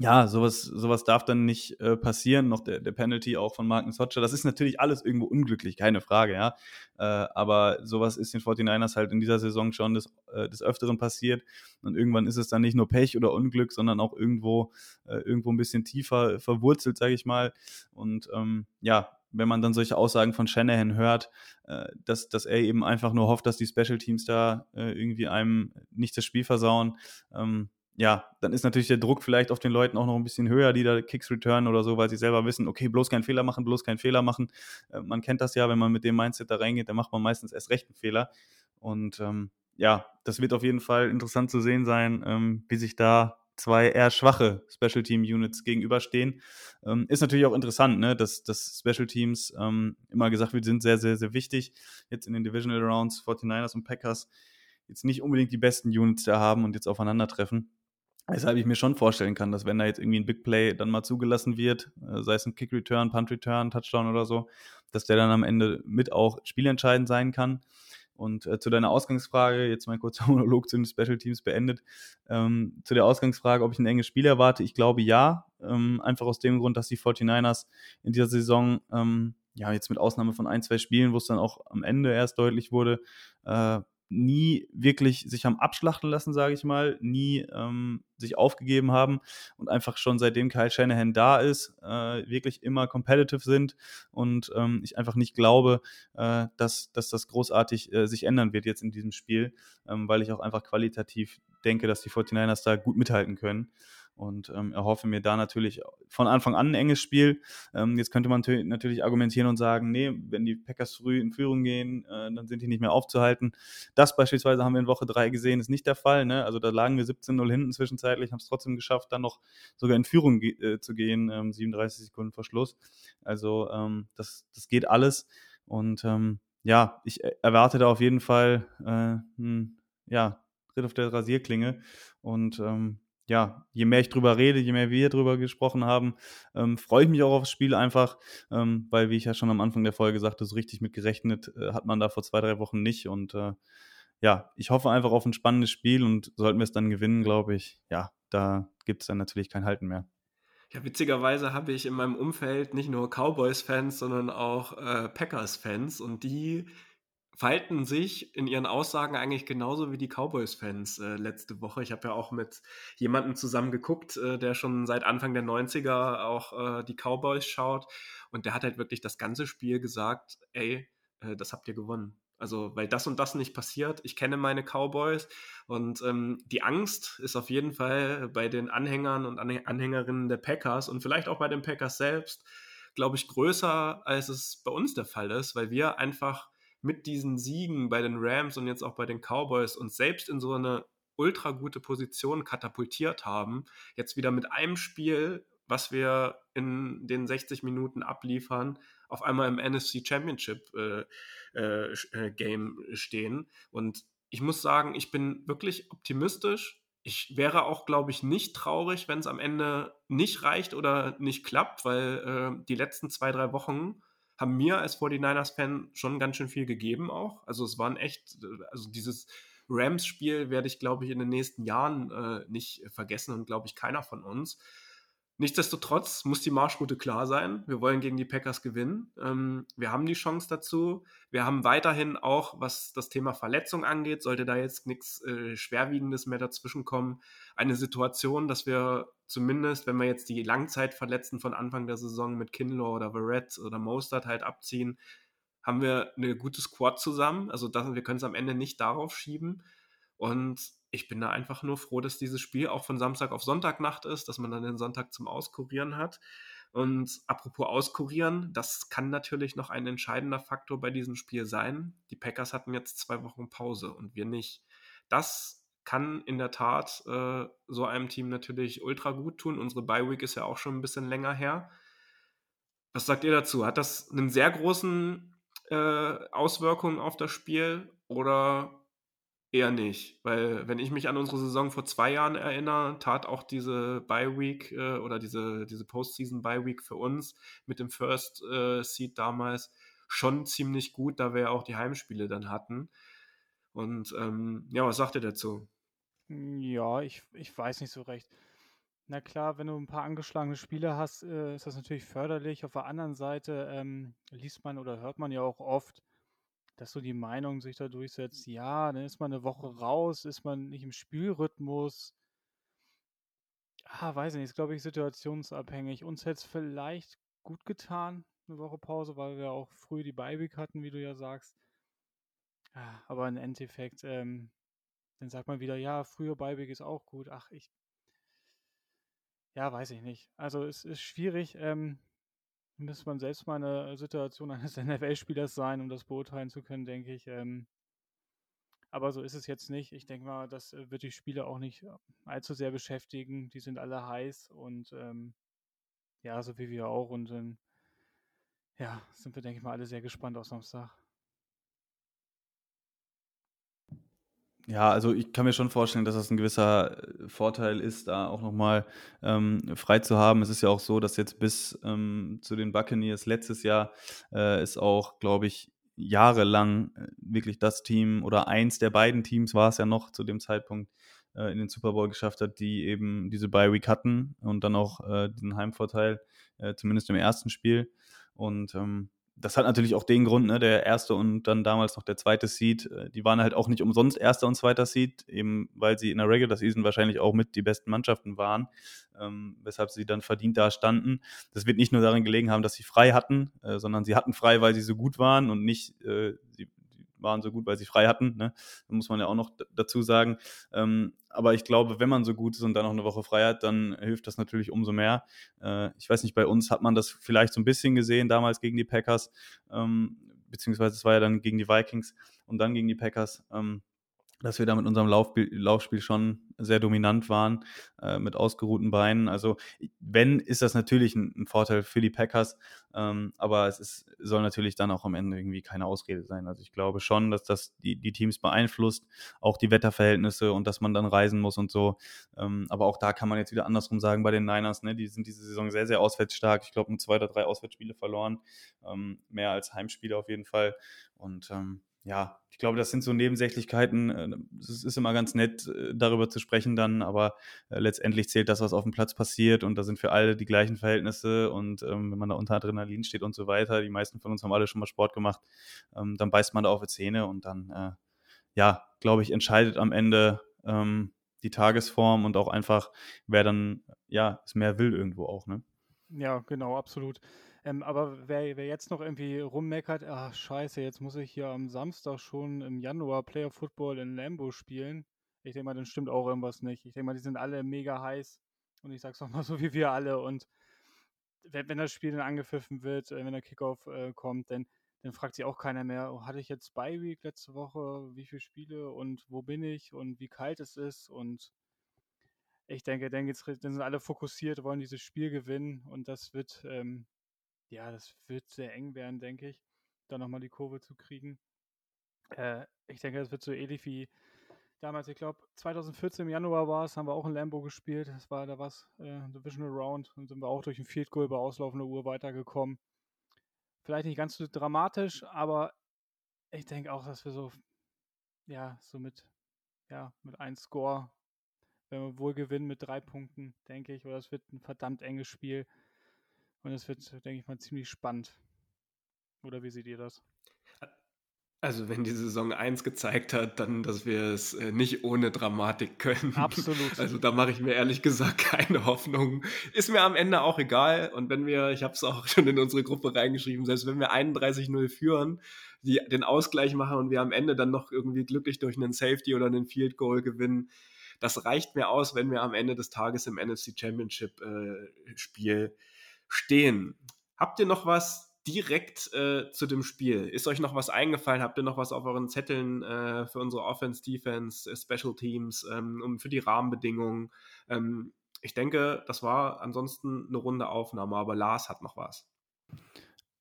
ja, sowas, sowas darf dann nicht äh, passieren. Noch der, der Penalty auch von Marcus Hodger. Das ist natürlich alles irgendwo unglücklich, keine Frage, ja. Äh, aber sowas ist den 49ers halt in dieser Saison schon des, äh, des Öfteren passiert. Und irgendwann ist es dann nicht nur Pech oder Unglück, sondern auch irgendwo, äh, irgendwo ein bisschen tiefer verwurzelt, sage ich mal. Und ähm, ja, wenn man dann solche Aussagen von Shanahan hört, äh, dass, dass er eben einfach nur hofft, dass die Special Teams da äh, irgendwie einem nicht das Spiel versauen. Ähm, ja, dann ist natürlich der Druck vielleicht auf den Leuten auch noch ein bisschen höher, die da Kicks returnen oder so, weil sie selber wissen, okay, bloß keinen Fehler machen, bloß keinen Fehler machen. Äh, man kennt das ja, wenn man mit dem Mindset da reingeht, dann macht man meistens erst recht einen Fehler. Und ähm, ja, das wird auf jeden Fall interessant zu sehen sein, ähm, wie sich da zwei eher schwache Special Team Units gegenüberstehen. Ähm, ist natürlich auch interessant, ne, dass, dass Special Teams ähm, immer gesagt wird, sind sehr, sehr, sehr wichtig. Jetzt in den Divisional Rounds, 49ers und Packers, jetzt nicht unbedingt die besten Units da haben und jetzt aufeinandertreffen. Weshalb ich mir schon vorstellen kann, dass wenn da jetzt irgendwie ein Big Play dann mal zugelassen wird, äh, sei es ein Kick Return, Punt Return, Touchdown oder so, dass der dann am Ende mit auch spielentscheidend sein kann. Und äh, zu deiner Ausgangsfrage, jetzt mein kurzer Monolog zu den Special Teams beendet, ähm, zu der Ausgangsfrage, ob ich ein enges Spiel erwarte, ich glaube ja, ähm, einfach aus dem Grund, dass die 49ers in dieser Saison, ähm, ja, jetzt mit Ausnahme von ein, zwei Spielen, wo es dann auch am Ende erst deutlich wurde, äh, nie wirklich sich haben abschlachten lassen, sage ich mal, nie ähm, sich aufgegeben haben und einfach schon seitdem Kyle Shanahan da ist, äh, wirklich immer competitive sind und ähm, ich einfach nicht glaube, äh, dass, dass das großartig äh, sich ändern wird jetzt in diesem Spiel, ähm, weil ich auch einfach qualitativ denke, dass die 49ers da gut mithalten können und ähm, erhoffe mir da natürlich von Anfang an ein enges Spiel. Ähm, jetzt könnte man natürlich argumentieren und sagen, nee, wenn die Packers früh in Führung gehen, äh, dann sind die nicht mehr aufzuhalten. Das beispielsweise haben wir in Woche 3 gesehen, ist nicht der Fall. Ne? Also da lagen wir 17-0 hinten zwischenzeitlich, haben es trotzdem geschafft, dann noch sogar in Führung äh, zu gehen, ähm, 37 Sekunden vor Schluss. Also ähm, das, das geht alles und ähm, ja, ich erwarte da auf jeden Fall äh, hm, ja, Ritt auf der Rasierklinge und ähm, ja, je mehr ich drüber rede, je mehr wir drüber gesprochen haben, ähm, freue ich mich auch aufs Spiel einfach, ähm, weil, wie ich ja schon am Anfang der Folge sagte, so richtig mit gerechnet äh, hat man da vor zwei, drei Wochen nicht. Und äh, ja, ich hoffe einfach auf ein spannendes Spiel und sollten wir es dann gewinnen, glaube ich, ja, da gibt es dann natürlich kein Halten mehr. Ja, witzigerweise habe ich in meinem Umfeld nicht nur Cowboys-Fans, sondern auch äh, Packers-Fans und die verhalten sich in ihren Aussagen eigentlich genauso wie die Cowboys-Fans äh, letzte Woche. Ich habe ja auch mit jemandem zusammen geguckt, äh, der schon seit Anfang der 90er auch äh, die Cowboys schaut. Und der hat halt wirklich das ganze Spiel gesagt, ey, äh, das habt ihr gewonnen. Also, weil das und das nicht passiert. Ich kenne meine Cowboys und ähm, die Angst ist auf jeden Fall bei den Anhängern und Anhängerinnen der Packers und vielleicht auch bei den Packers selbst, glaube ich, größer, als es bei uns der Fall ist, weil wir einfach mit diesen Siegen bei den Rams und jetzt auch bei den Cowboys uns selbst in so eine ultra gute Position katapultiert haben. Jetzt wieder mit einem Spiel, was wir in den 60 Minuten abliefern, auf einmal im NFC Championship äh, äh, äh, Game stehen. Und ich muss sagen, ich bin wirklich optimistisch. Ich wäre auch, glaube ich, nicht traurig, wenn es am Ende nicht reicht oder nicht klappt, weil äh, die letzten zwei, drei Wochen haben mir als 49ers-Fan schon ganz schön viel gegeben auch. Also es waren echt, also dieses Rams-Spiel werde ich, glaube ich, in den nächsten Jahren äh, nicht vergessen und glaube ich keiner von uns. Nichtsdestotrotz muss die Marschroute klar sein. Wir wollen gegen die Packers gewinnen. Ähm, wir haben die Chance dazu. Wir haben weiterhin auch, was das Thema Verletzung angeht, sollte da jetzt nichts äh, Schwerwiegendes mehr dazwischen kommen, eine Situation, dass wir zumindest, wenn wir jetzt die Langzeitverletzten von Anfang der Saison mit Kinlaw oder Verrett oder Mostert halt abziehen, haben wir eine gute Squad zusammen. Also das, wir können es am Ende nicht darauf schieben. Und ich bin da einfach nur froh, dass dieses Spiel auch von Samstag auf Sonntagnacht ist, dass man dann den Sonntag zum Auskurieren hat. Und apropos Auskurieren, das kann natürlich noch ein entscheidender Faktor bei diesem Spiel sein. Die Packers hatten jetzt zwei Wochen Pause und wir nicht. Das kann in der Tat äh, so einem Team natürlich ultra gut tun. Unsere Bye Week ist ja auch schon ein bisschen länger her. Was sagt ihr dazu? Hat das einen sehr großen äh, Auswirkungen auf das Spiel oder Eher nicht, weil wenn ich mich an unsere Saison vor zwei Jahren erinnere, tat auch diese Bye-Week äh, oder diese, diese Postseason-Bye-Week für uns mit dem First äh, Seed damals schon ziemlich gut, da wir ja auch die Heimspiele dann hatten. Und ähm, ja, was sagt ihr dazu? Ja, ich, ich weiß nicht so recht. Na klar, wenn du ein paar angeschlagene Spiele hast, äh, ist das natürlich förderlich. Auf der anderen Seite ähm, liest man oder hört man ja auch oft, dass so die Meinung sich da durchsetzt, ja, dann ist man eine Woche raus, ist man nicht im Spielrhythmus. Ah, weiß ich nicht, ist glaube ich situationsabhängig. Uns hätte es vielleicht gut getan, eine Woche Pause, weil wir auch früh die Beiweek hatten, wie du ja sagst. Ah, aber im Endeffekt, ähm, dann sagt man wieder, ja, früher Beiweek ist auch gut. Ach, ich, ja, weiß ich nicht. Also es ist schwierig. Ähm, müsste man selbst mal eine Situation eines NFL-Spielers sein, um das beurteilen zu können, denke ich. Ähm, aber so ist es jetzt nicht. Ich denke mal, das äh, wird die Spieler auch nicht äh, allzu sehr beschäftigen. Die sind alle heiß und ähm, ja, so wie wir auch. Und dann, ja, sind wir, denke ich mal, alle sehr gespannt auf Samstag. Ja, also ich kann mir schon vorstellen, dass das ein gewisser äh, Vorteil ist, da auch nochmal ähm, frei zu haben. Es ist ja auch so, dass jetzt bis ähm, zu den Buccaneers letztes Jahr äh, ist auch, glaube ich, jahrelang äh, wirklich das Team oder eins der beiden Teams war es ja noch zu dem Zeitpunkt äh, in den Super Bowl geschafft hat, die eben diese Bye Week hatten und dann auch äh, diesen Heimvorteil, äh, zumindest im ersten Spiel. Und ähm, das hat natürlich auch den Grund, ne, der erste und dann damals noch der zweite Seed, äh, die waren halt auch nicht umsonst erster und zweiter Seed, eben weil sie in der Regular Season wahrscheinlich auch mit die besten Mannschaften waren, ähm, weshalb sie dann verdient da standen. Das wird nicht nur darin gelegen haben, dass sie frei hatten, äh, sondern sie hatten frei, weil sie so gut waren und nicht, äh, sie waren so gut, weil sie frei hatten. Ne? Da muss man ja auch noch dazu sagen. Ähm, aber ich glaube, wenn man so gut ist und dann noch eine Woche frei hat, dann hilft das natürlich umso mehr. Äh, ich weiß nicht, bei uns hat man das vielleicht so ein bisschen gesehen, damals gegen die Packers, ähm, beziehungsweise es war ja dann gegen die Vikings und dann gegen die Packers. Ähm, dass wir da mit unserem Laufspiel, Laufspiel schon sehr dominant waren, äh, mit ausgeruhten Beinen. Also wenn, ist das natürlich ein, ein Vorteil für die Packers, ähm, aber es ist, soll natürlich dann auch am Ende irgendwie keine Ausrede sein. Also ich glaube schon, dass das die, die Teams beeinflusst, auch die Wetterverhältnisse und dass man dann reisen muss und so. Ähm, aber auch da kann man jetzt wieder andersrum sagen bei den Niners, ne? die sind diese Saison sehr, sehr auswärtsstark. Ich glaube, nur zwei oder drei Auswärtsspiele verloren, ähm, mehr als Heimspiele auf jeden Fall. Und ähm, ja, ich glaube, das sind so Nebensächlichkeiten. Äh, es ist immer ganz nett, äh, darüber zu sprechen dann, aber äh, letztendlich zählt das, was auf dem Platz passiert und da sind für alle die gleichen Verhältnisse und ähm, wenn man da unter Adrenalin steht und so weiter, die meisten von uns haben alle schon mal Sport gemacht, ähm, dann beißt man da auf die Zähne und dann, äh, ja, glaube ich, entscheidet am Ende ähm, die Tagesform und auch einfach, wer dann, ja, es mehr will irgendwo auch, ne? Ja, genau, absolut. Ähm, aber wer, wer jetzt noch irgendwie rummeckert, ach scheiße, jetzt muss ich hier am Samstag schon im Januar Player Football in Lambo spielen. Ich denke mal, dann stimmt auch irgendwas nicht. Ich denke mal, die sind alle mega heiß. Und ich sag's nochmal so wie wir alle. Und wenn, wenn das Spiel dann angepfiffen wird, äh, wenn der Kickoff äh, kommt, dann, dann fragt sich auch keiner mehr, oh, hatte ich jetzt Bye Week letzte Woche, wie viele Spiele und wo bin ich und wie kalt es ist und ich denke, dann, geht's, dann sind alle fokussiert, wollen dieses Spiel gewinnen und das wird ähm, ja, das wird sehr eng werden, denke ich, da nochmal die Kurve zu kriegen. Äh, ich denke, das wird so ähnlich wie damals, ich glaube, 2014 im Januar war es, haben wir auch in Lambo gespielt. Das war da was, äh, Divisional Round, und sind wir auch durch ein Field Goal bei auslaufender Uhr weitergekommen. Vielleicht nicht ganz so dramatisch, aber ich denke auch, dass wir so, ja, so mit, ja, mit einem Score, wenn wir wohl gewinnen mit drei Punkten, denke ich, oder es wird ein verdammt enges Spiel. Und es wird, denke ich mal, ziemlich spannend. Oder wie seht ihr das? Also wenn die Saison 1 gezeigt hat, dann, dass wir es äh, nicht ohne Dramatik können. Absolut. Also da mache ich mir ehrlich gesagt keine Hoffnung. Ist mir am Ende auch egal. Und wenn wir, ich habe es auch schon in unsere Gruppe reingeschrieben, selbst wenn wir 31-0 führen, die den Ausgleich machen und wir am Ende dann noch irgendwie glücklich durch einen Safety oder einen Field Goal gewinnen, das reicht mir aus, wenn wir am Ende des Tages im NFC Championship äh, Spiel stehen. Habt ihr noch was direkt äh, zu dem Spiel? Ist euch noch was eingefallen? Habt ihr noch was auf euren Zetteln äh, für unsere Offense, Defense, äh, Special Teams, ähm, um, für die Rahmenbedingungen? Ähm, ich denke, das war ansonsten eine runde Aufnahme, aber Lars hat noch was.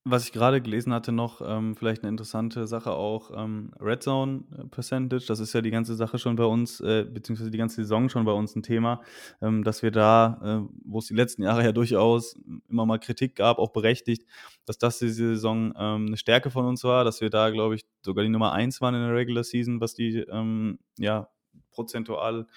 Was ich gerade gelesen hatte, noch ähm, vielleicht eine interessante Sache auch, ähm, Red Zone äh, Percentage, das ist ja die ganze Sache schon bei uns, äh, beziehungsweise die ganze Saison schon bei uns ein Thema, ähm, dass wir da, äh, wo es die letzten Jahre ja durchaus immer mal Kritik gab, auch berechtigt, dass das diese Saison ähm, eine Stärke von uns war, dass wir da, glaube ich, sogar die Nummer eins waren in der Regular Season, was die, ähm, ja, prozentual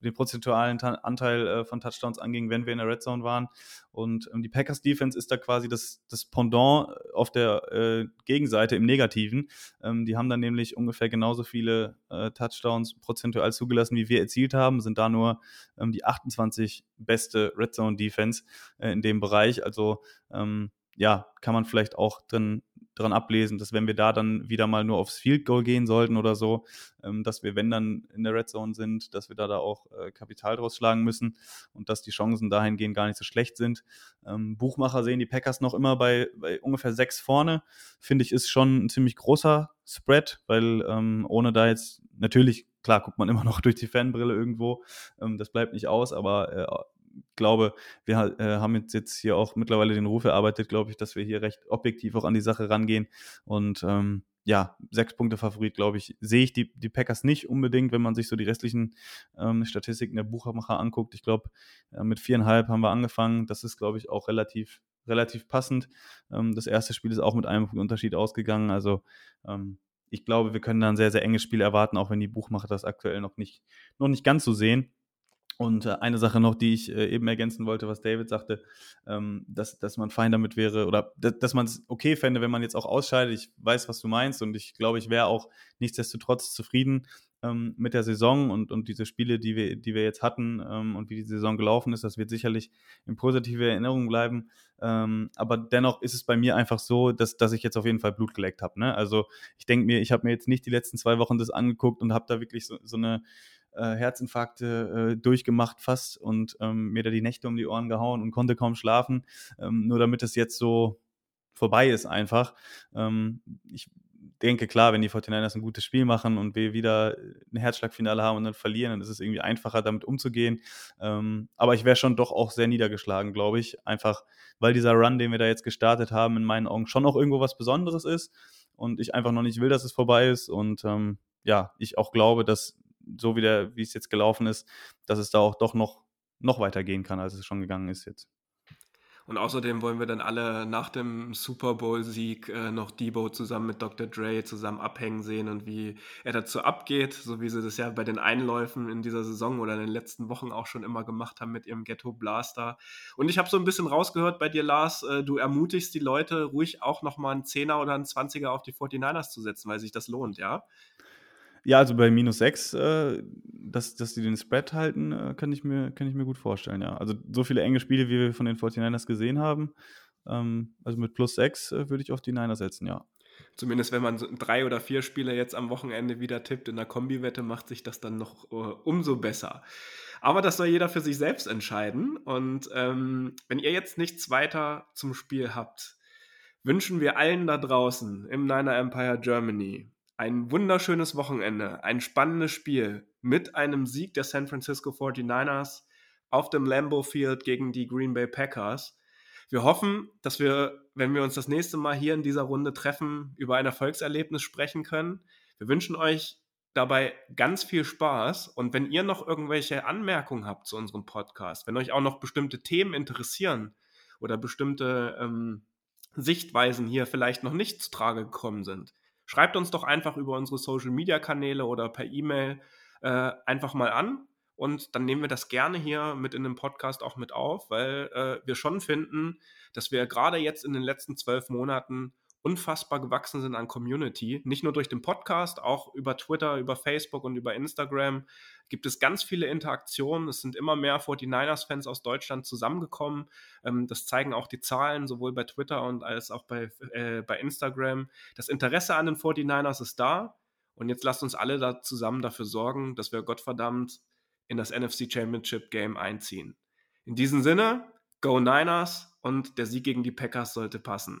den prozentualen Anteil äh, von Touchdowns anging, wenn wir in der Red Zone waren. Und ähm, die Packers Defense ist da quasi das, das Pendant auf der äh, Gegenseite im Negativen. Ähm, die haben dann nämlich ungefähr genauso viele äh, Touchdowns prozentual zugelassen, wie wir erzielt haben, sind da nur ähm, die 28 beste Red Zone Defense äh, in dem Bereich. Also ähm, ja, kann man vielleicht auch drin, dran ablesen, dass wenn wir da dann wieder mal nur aufs Field Goal gehen sollten oder so, ähm, dass wir, wenn dann in der Red Zone sind, dass wir da, da auch äh, Kapital draus schlagen müssen und dass die Chancen dahingehend gar nicht so schlecht sind. Ähm, Buchmacher sehen die Packers noch immer bei, bei ungefähr sechs vorne. Finde ich, ist schon ein ziemlich großer Spread, weil ähm, ohne da jetzt natürlich klar guckt man immer noch durch die Fanbrille irgendwo, ähm, das bleibt nicht aus, aber äh, glaube, wir äh, haben jetzt, jetzt hier auch mittlerweile den Ruf erarbeitet, glaube ich, dass wir hier recht objektiv auch an die Sache rangehen. Und ähm, ja, sechs Punkte Favorit, glaube ich, sehe ich die, die Packers nicht unbedingt, wenn man sich so die restlichen ähm, Statistiken der Buchmacher anguckt. Ich glaube, äh, mit viereinhalb haben wir angefangen. Das ist, glaube ich, auch relativ, relativ passend. Ähm, das erste Spiel ist auch mit einem Unterschied ausgegangen. Also ähm, ich glaube, wir können da ein sehr, sehr enges Spiel erwarten, auch wenn die Buchmacher das aktuell noch nicht, noch nicht ganz so sehen. Und äh, eine Sache noch, die ich äh, eben ergänzen wollte, was David sagte, ähm, dass, dass man fein damit wäre oder dass, man es okay fände, wenn man jetzt auch ausscheidet. Ich weiß, was du meinst und ich glaube, ich wäre auch nichtsdestotrotz zufrieden ähm, mit der Saison und, und diese Spiele, die wir, die wir jetzt hatten ähm, und wie die Saison gelaufen ist. Das wird sicherlich in positive Erinnerung bleiben. Ähm, aber dennoch ist es bei mir einfach so, dass, dass ich jetzt auf jeden Fall Blut geleckt habe. Ne? Also ich denke mir, ich habe mir jetzt nicht die letzten zwei Wochen das angeguckt und habe da wirklich so, so eine äh, Herzinfarkte äh, durchgemacht fast und ähm, mir da die Nächte um die Ohren gehauen und konnte kaum schlafen, ähm, nur damit es jetzt so vorbei ist einfach. Ähm, ich denke, klar, wenn die 49ers ein gutes Spiel machen und wir wieder ein Herzschlagfinale haben und dann verlieren, dann ist es irgendwie einfacher, damit umzugehen. Ähm, aber ich wäre schon doch auch sehr niedergeschlagen, glaube ich. Einfach, weil dieser Run, den wir da jetzt gestartet haben, in meinen Augen schon auch irgendwo was Besonderes ist und ich einfach noch nicht will, dass es vorbei ist. Und ähm, ja, ich auch glaube, dass so wie, der, wie es jetzt gelaufen ist, dass es da auch doch noch, noch weitergehen kann, als es schon gegangen ist jetzt. Und außerdem wollen wir dann alle nach dem Super Bowl-Sieg äh, noch Debo zusammen mit Dr. Dre zusammen abhängen sehen und wie er dazu abgeht, so wie sie das ja bei den Einläufen in dieser Saison oder in den letzten Wochen auch schon immer gemacht haben mit ihrem Ghetto Blaster. Und ich habe so ein bisschen rausgehört bei dir, Lars, äh, du ermutigst die Leute ruhig auch nochmal einen Zehner oder einen Zwanziger auf die 49ers zu setzen, weil sich das lohnt, ja? Ja, also bei minus 6, äh, dass, dass die den Spread halten, äh, kann, ich mir, kann ich mir gut vorstellen, ja. Also so viele enge Spiele, wie wir von den 49ers gesehen haben, ähm, also mit plus 6 äh, würde ich auf die Niners setzen, ja. Zumindest wenn man drei oder vier Spiele jetzt am Wochenende wieder tippt in der Kombi-Wette, macht sich das dann noch uh, umso besser. Aber das soll jeder für sich selbst entscheiden. Und ähm, wenn ihr jetzt nichts weiter zum Spiel habt, wünschen wir allen da draußen im Niner Empire Germany ein wunderschönes Wochenende, ein spannendes Spiel mit einem Sieg der San Francisco 49ers auf dem Lambeau Field gegen die Green Bay Packers. Wir hoffen, dass wir, wenn wir uns das nächste Mal hier in dieser Runde treffen, über ein Erfolgserlebnis sprechen können. Wir wünschen euch dabei ganz viel Spaß und wenn ihr noch irgendwelche Anmerkungen habt zu unserem Podcast, wenn euch auch noch bestimmte Themen interessieren oder bestimmte ähm, Sichtweisen hier vielleicht noch nicht zu Trage gekommen sind, schreibt uns doch einfach über unsere Social Media Kanäle oder per E-Mail äh, einfach mal an. Und dann nehmen wir das gerne hier mit in den Podcast auch mit auf, weil äh, wir schon finden, dass wir gerade jetzt in den letzten zwölf Monaten unfassbar gewachsen sind an Community. Nicht nur durch den Podcast, auch über Twitter, über Facebook und über Instagram gibt es ganz viele Interaktionen. Es sind immer mehr 49ers-Fans aus Deutschland zusammengekommen. Ähm, das zeigen auch die Zahlen, sowohl bei Twitter und als auch bei, äh, bei Instagram. Das Interesse an den 49ers ist da. Und jetzt lasst uns alle da zusammen dafür sorgen, dass wir Gottverdammt in das NFC Championship Game einziehen. In diesem Sinne, Go Niners und der Sieg gegen die Packers sollte passen.